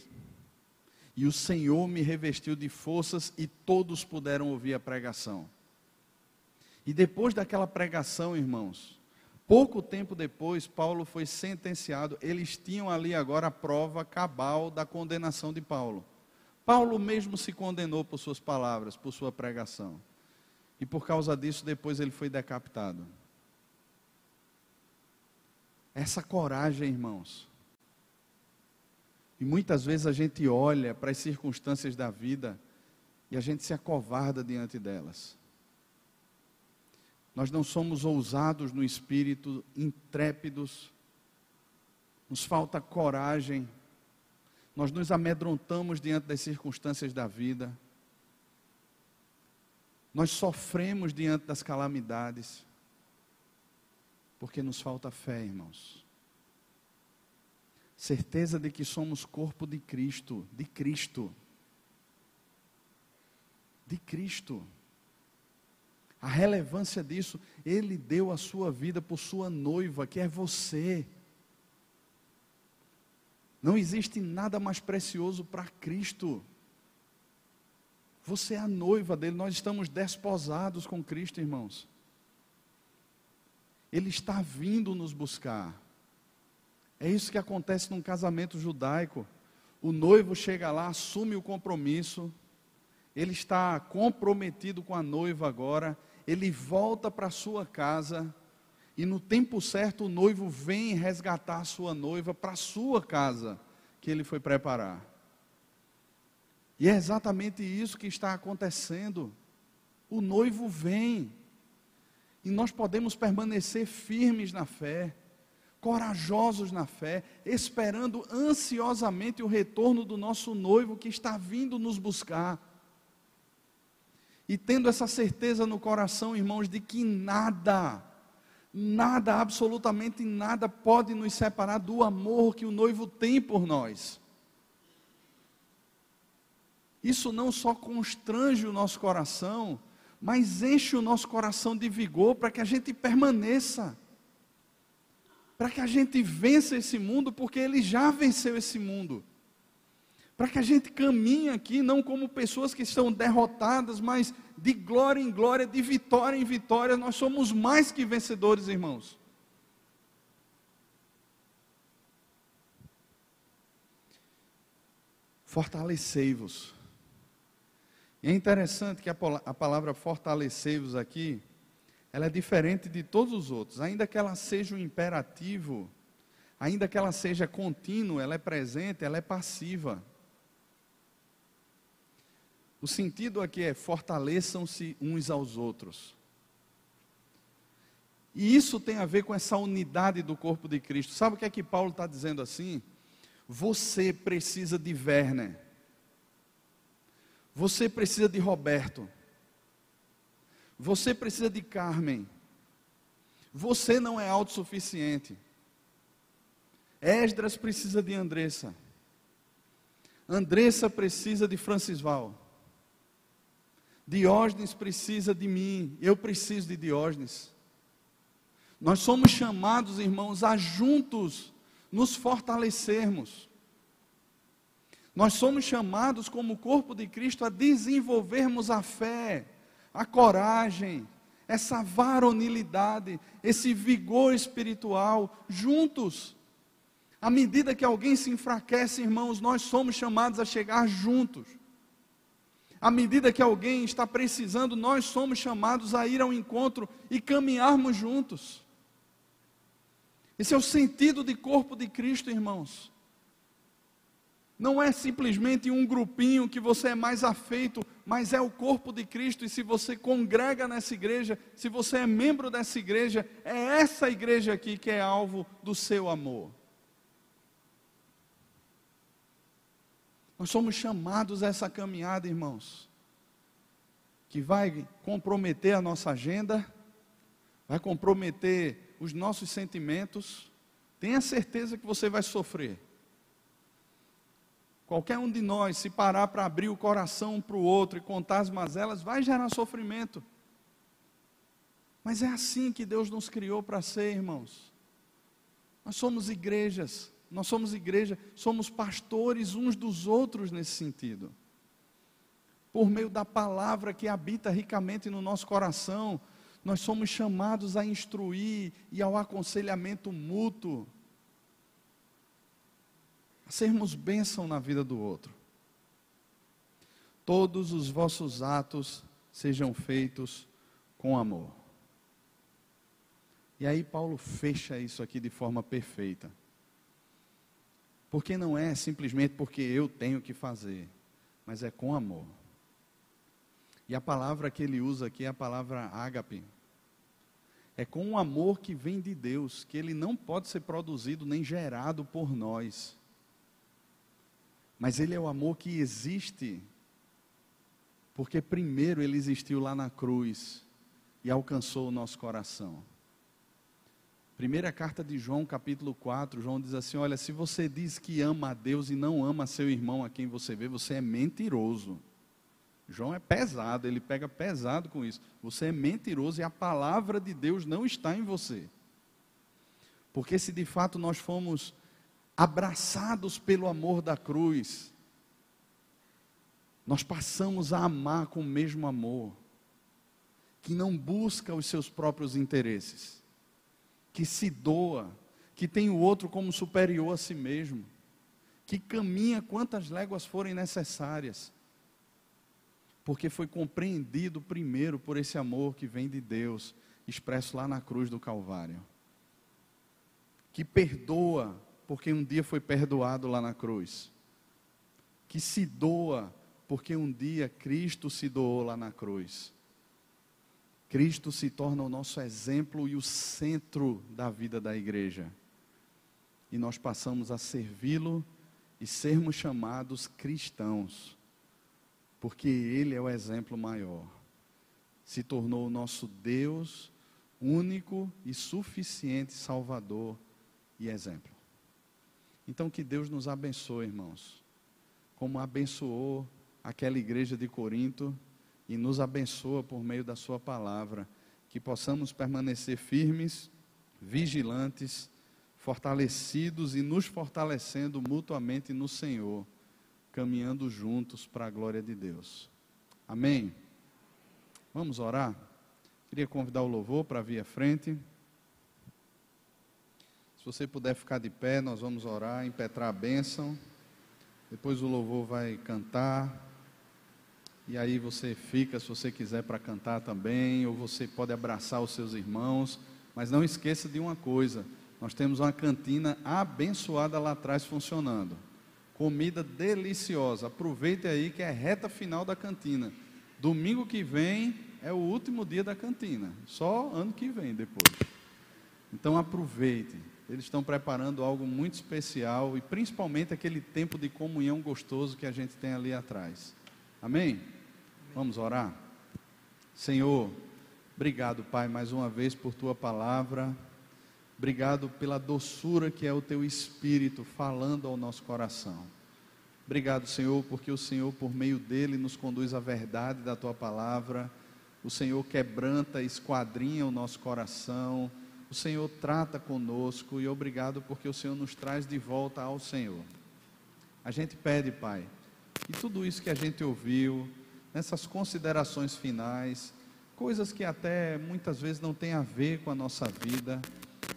e o Senhor me revestiu de forças e todos puderam ouvir a pregação. E depois daquela pregação, irmãos, pouco tempo depois, Paulo foi sentenciado. Eles tinham ali agora a prova cabal da condenação de Paulo. Paulo mesmo se condenou por suas palavras, por sua pregação. E por causa disso, depois ele foi decapitado. Essa coragem, irmãos, e muitas vezes a gente olha para as circunstâncias da vida e a gente se acovarda diante delas. Nós não somos ousados no espírito, intrépidos, nos falta coragem, nós nos amedrontamos diante das circunstâncias da vida, nós sofremos diante das calamidades, porque nos falta fé, irmãos certeza de que somos corpo de Cristo, de Cristo. De Cristo. A relevância disso, Ele deu a sua vida por sua noiva, que é você. Não existe nada mais precioso para Cristo. Você é a noiva dele, nós estamos desposados com Cristo, irmãos. Ele está vindo nos buscar. É isso que acontece num casamento judaico. O noivo chega lá, assume o compromisso, ele está comprometido com a noiva agora, ele volta para sua casa, e no tempo certo o noivo vem resgatar a sua noiva para sua casa que ele foi preparar. E é exatamente isso que está acontecendo. O noivo vem, e nós podemos permanecer firmes na fé corajosos na fé, esperando ansiosamente o retorno do nosso noivo que está vindo nos buscar. E tendo essa certeza no coração, irmãos, de que nada, nada, absolutamente nada pode nos separar do amor que o noivo tem por nós. Isso não só constrange o nosso coração, mas enche o nosso coração de vigor para que a gente permaneça para que a gente vença esse mundo, porque ele já venceu esse mundo. Para que a gente caminhe aqui não como pessoas que estão derrotadas, mas de glória em glória, de vitória em vitória, nós somos mais que vencedores, irmãos. Fortalecei-vos. E é interessante que a palavra fortalecei-vos aqui, ela é diferente de todos os outros, ainda que ela seja um imperativo, ainda que ela seja contínua, ela é presente, ela é passiva. O sentido aqui é fortaleçam-se uns aos outros. E isso tem a ver com essa unidade do corpo de Cristo. Sabe o que é que Paulo está dizendo assim? Você precisa de Werner. Você precisa de Roberto. Você precisa de Carmen. Você não é autossuficiente. Esdras precisa de Andressa. Andressa precisa de Francisval. Diógenes precisa de mim, eu preciso de Diógenes. Nós somos chamados, irmãos, a juntos nos fortalecermos. Nós somos chamados, como corpo de Cristo, a desenvolvermos a fé, a coragem, essa varonilidade, esse vigor espiritual, juntos. À medida que alguém se enfraquece, irmãos, nós somos chamados a chegar juntos. À medida que alguém está precisando, nós somos chamados a ir ao encontro e caminharmos juntos. Esse é o sentido de corpo de Cristo, irmãos. Não é simplesmente um grupinho que você é mais afeito, mas é o corpo de Cristo. E se você congrega nessa igreja, se você é membro dessa igreja, é essa igreja aqui que é alvo do seu amor. Nós somos chamados a essa caminhada, irmãos, que vai comprometer a nossa agenda, vai comprometer os nossos sentimentos. Tenha certeza que você vai sofrer. Qualquer um de nós, se parar para abrir o coração um para o outro e contar as mazelas, vai gerar sofrimento. Mas é assim que Deus nos criou para ser, irmãos. Nós somos igrejas nós somos igreja, somos pastores uns dos outros nesse sentido. Por meio da palavra que habita ricamente no nosso coração, nós somos chamados a instruir e ao aconselhamento mútuo, a sermos bênção na vida do outro. Todos os vossos atos sejam feitos com amor. E aí Paulo fecha isso aqui de forma perfeita. Porque não é simplesmente porque eu tenho que fazer, mas é com amor. E a palavra que ele usa aqui é a palavra ágape. É com um amor que vem de Deus, que ele não pode ser produzido nem gerado por nós. Mas ele é o amor que existe, porque primeiro ele existiu lá na cruz e alcançou o nosso coração. Primeira carta de João, capítulo 4, João diz assim: Olha, se você diz que ama a Deus e não ama seu irmão a quem você vê, você é mentiroso. João é pesado, ele pega pesado com isso. Você é mentiroso e a palavra de Deus não está em você. Porque se de fato nós fomos abraçados pelo amor da cruz, nós passamos a amar com o mesmo amor, que não busca os seus próprios interesses que se doa, que tem o outro como superior a si mesmo, que caminha quantas léguas forem necessárias, porque foi compreendido primeiro por esse amor que vem de Deus, expresso lá na cruz do Calvário, que perdoa, porque um dia foi perdoado lá na cruz, que se doa, porque um dia Cristo se doou lá na cruz Cristo se torna o nosso exemplo e o centro da vida da igreja. E nós passamos a servi-lo e sermos chamados cristãos, porque Ele é o exemplo maior. Se tornou o nosso Deus, único e suficiente Salvador e exemplo. Então, que Deus nos abençoe, irmãos, como abençoou aquela igreja de Corinto e nos abençoa por meio da Sua palavra, que possamos permanecer firmes, vigilantes, fortalecidos e nos fortalecendo mutuamente no Senhor, caminhando juntos para a glória de Deus. Amém? Vamos orar? Queria convidar o louvor para vir à frente. Se você puder ficar de pé, nós vamos orar, impetrar a bênção. Depois o louvor vai cantar. E aí você fica, se você quiser, para cantar também, ou você pode abraçar os seus irmãos. Mas não esqueça de uma coisa: nós temos uma cantina abençoada lá atrás funcionando. Comida deliciosa. Aproveite aí que é reta final da cantina. Domingo que vem é o último dia da cantina. Só ano que vem depois. Então aproveite. Eles estão preparando algo muito especial e principalmente aquele tempo de comunhão gostoso que a gente tem ali atrás. Amém? Vamos orar? Senhor, obrigado, Pai, mais uma vez por tua palavra. Obrigado pela doçura que é o teu espírito falando ao nosso coração. Obrigado, Senhor, porque o Senhor, por meio dele, nos conduz à verdade da tua palavra. O Senhor quebranta, esquadrinha o nosso coração. O Senhor trata conosco e obrigado porque o Senhor nos traz de volta ao Senhor. A gente pede, Pai, e tudo isso que a gente ouviu, nessas considerações finais, coisas que até muitas vezes não têm a ver com a nossa vida,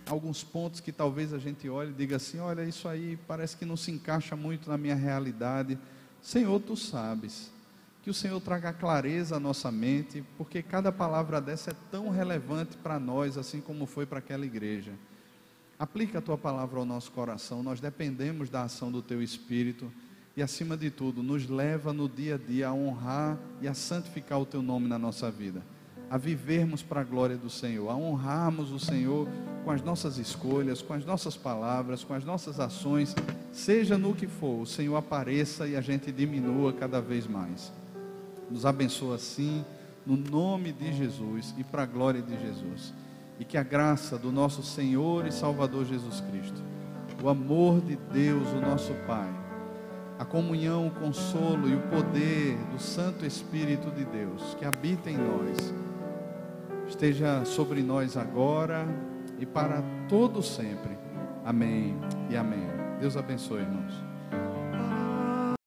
alguns pontos que talvez a gente olhe e diga assim: olha, isso aí parece que não se encaixa muito na minha realidade. Senhor, tu sabes. Que o Senhor traga clareza à nossa mente, porque cada palavra dessa é tão relevante para nós, assim como foi para aquela igreja. Aplica a tua palavra ao nosso coração, nós dependemos da ação do teu Espírito e, acima de tudo, nos leva no dia a dia a honrar e a santificar o teu nome na nossa vida a vivermos para a glória do Senhor, a honrarmos o Senhor com as nossas escolhas, com as nossas palavras, com as nossas ações, seja no que for, o Senhor apareça e a gente diminua cada vez mais. Nos abençoa assim, no nome de Jesus e para a glória de Jesus. E que a graça do nosso Senhor e Salvador Jesus Cristo, o amor de Deus, o nosso Pai, a comunhão, o consolo e o poder do Santo Espírito de Deus que habita em nós esteja sobre nós agora e para todo sempre. Amém e amém. Deus abençoe, irmãos.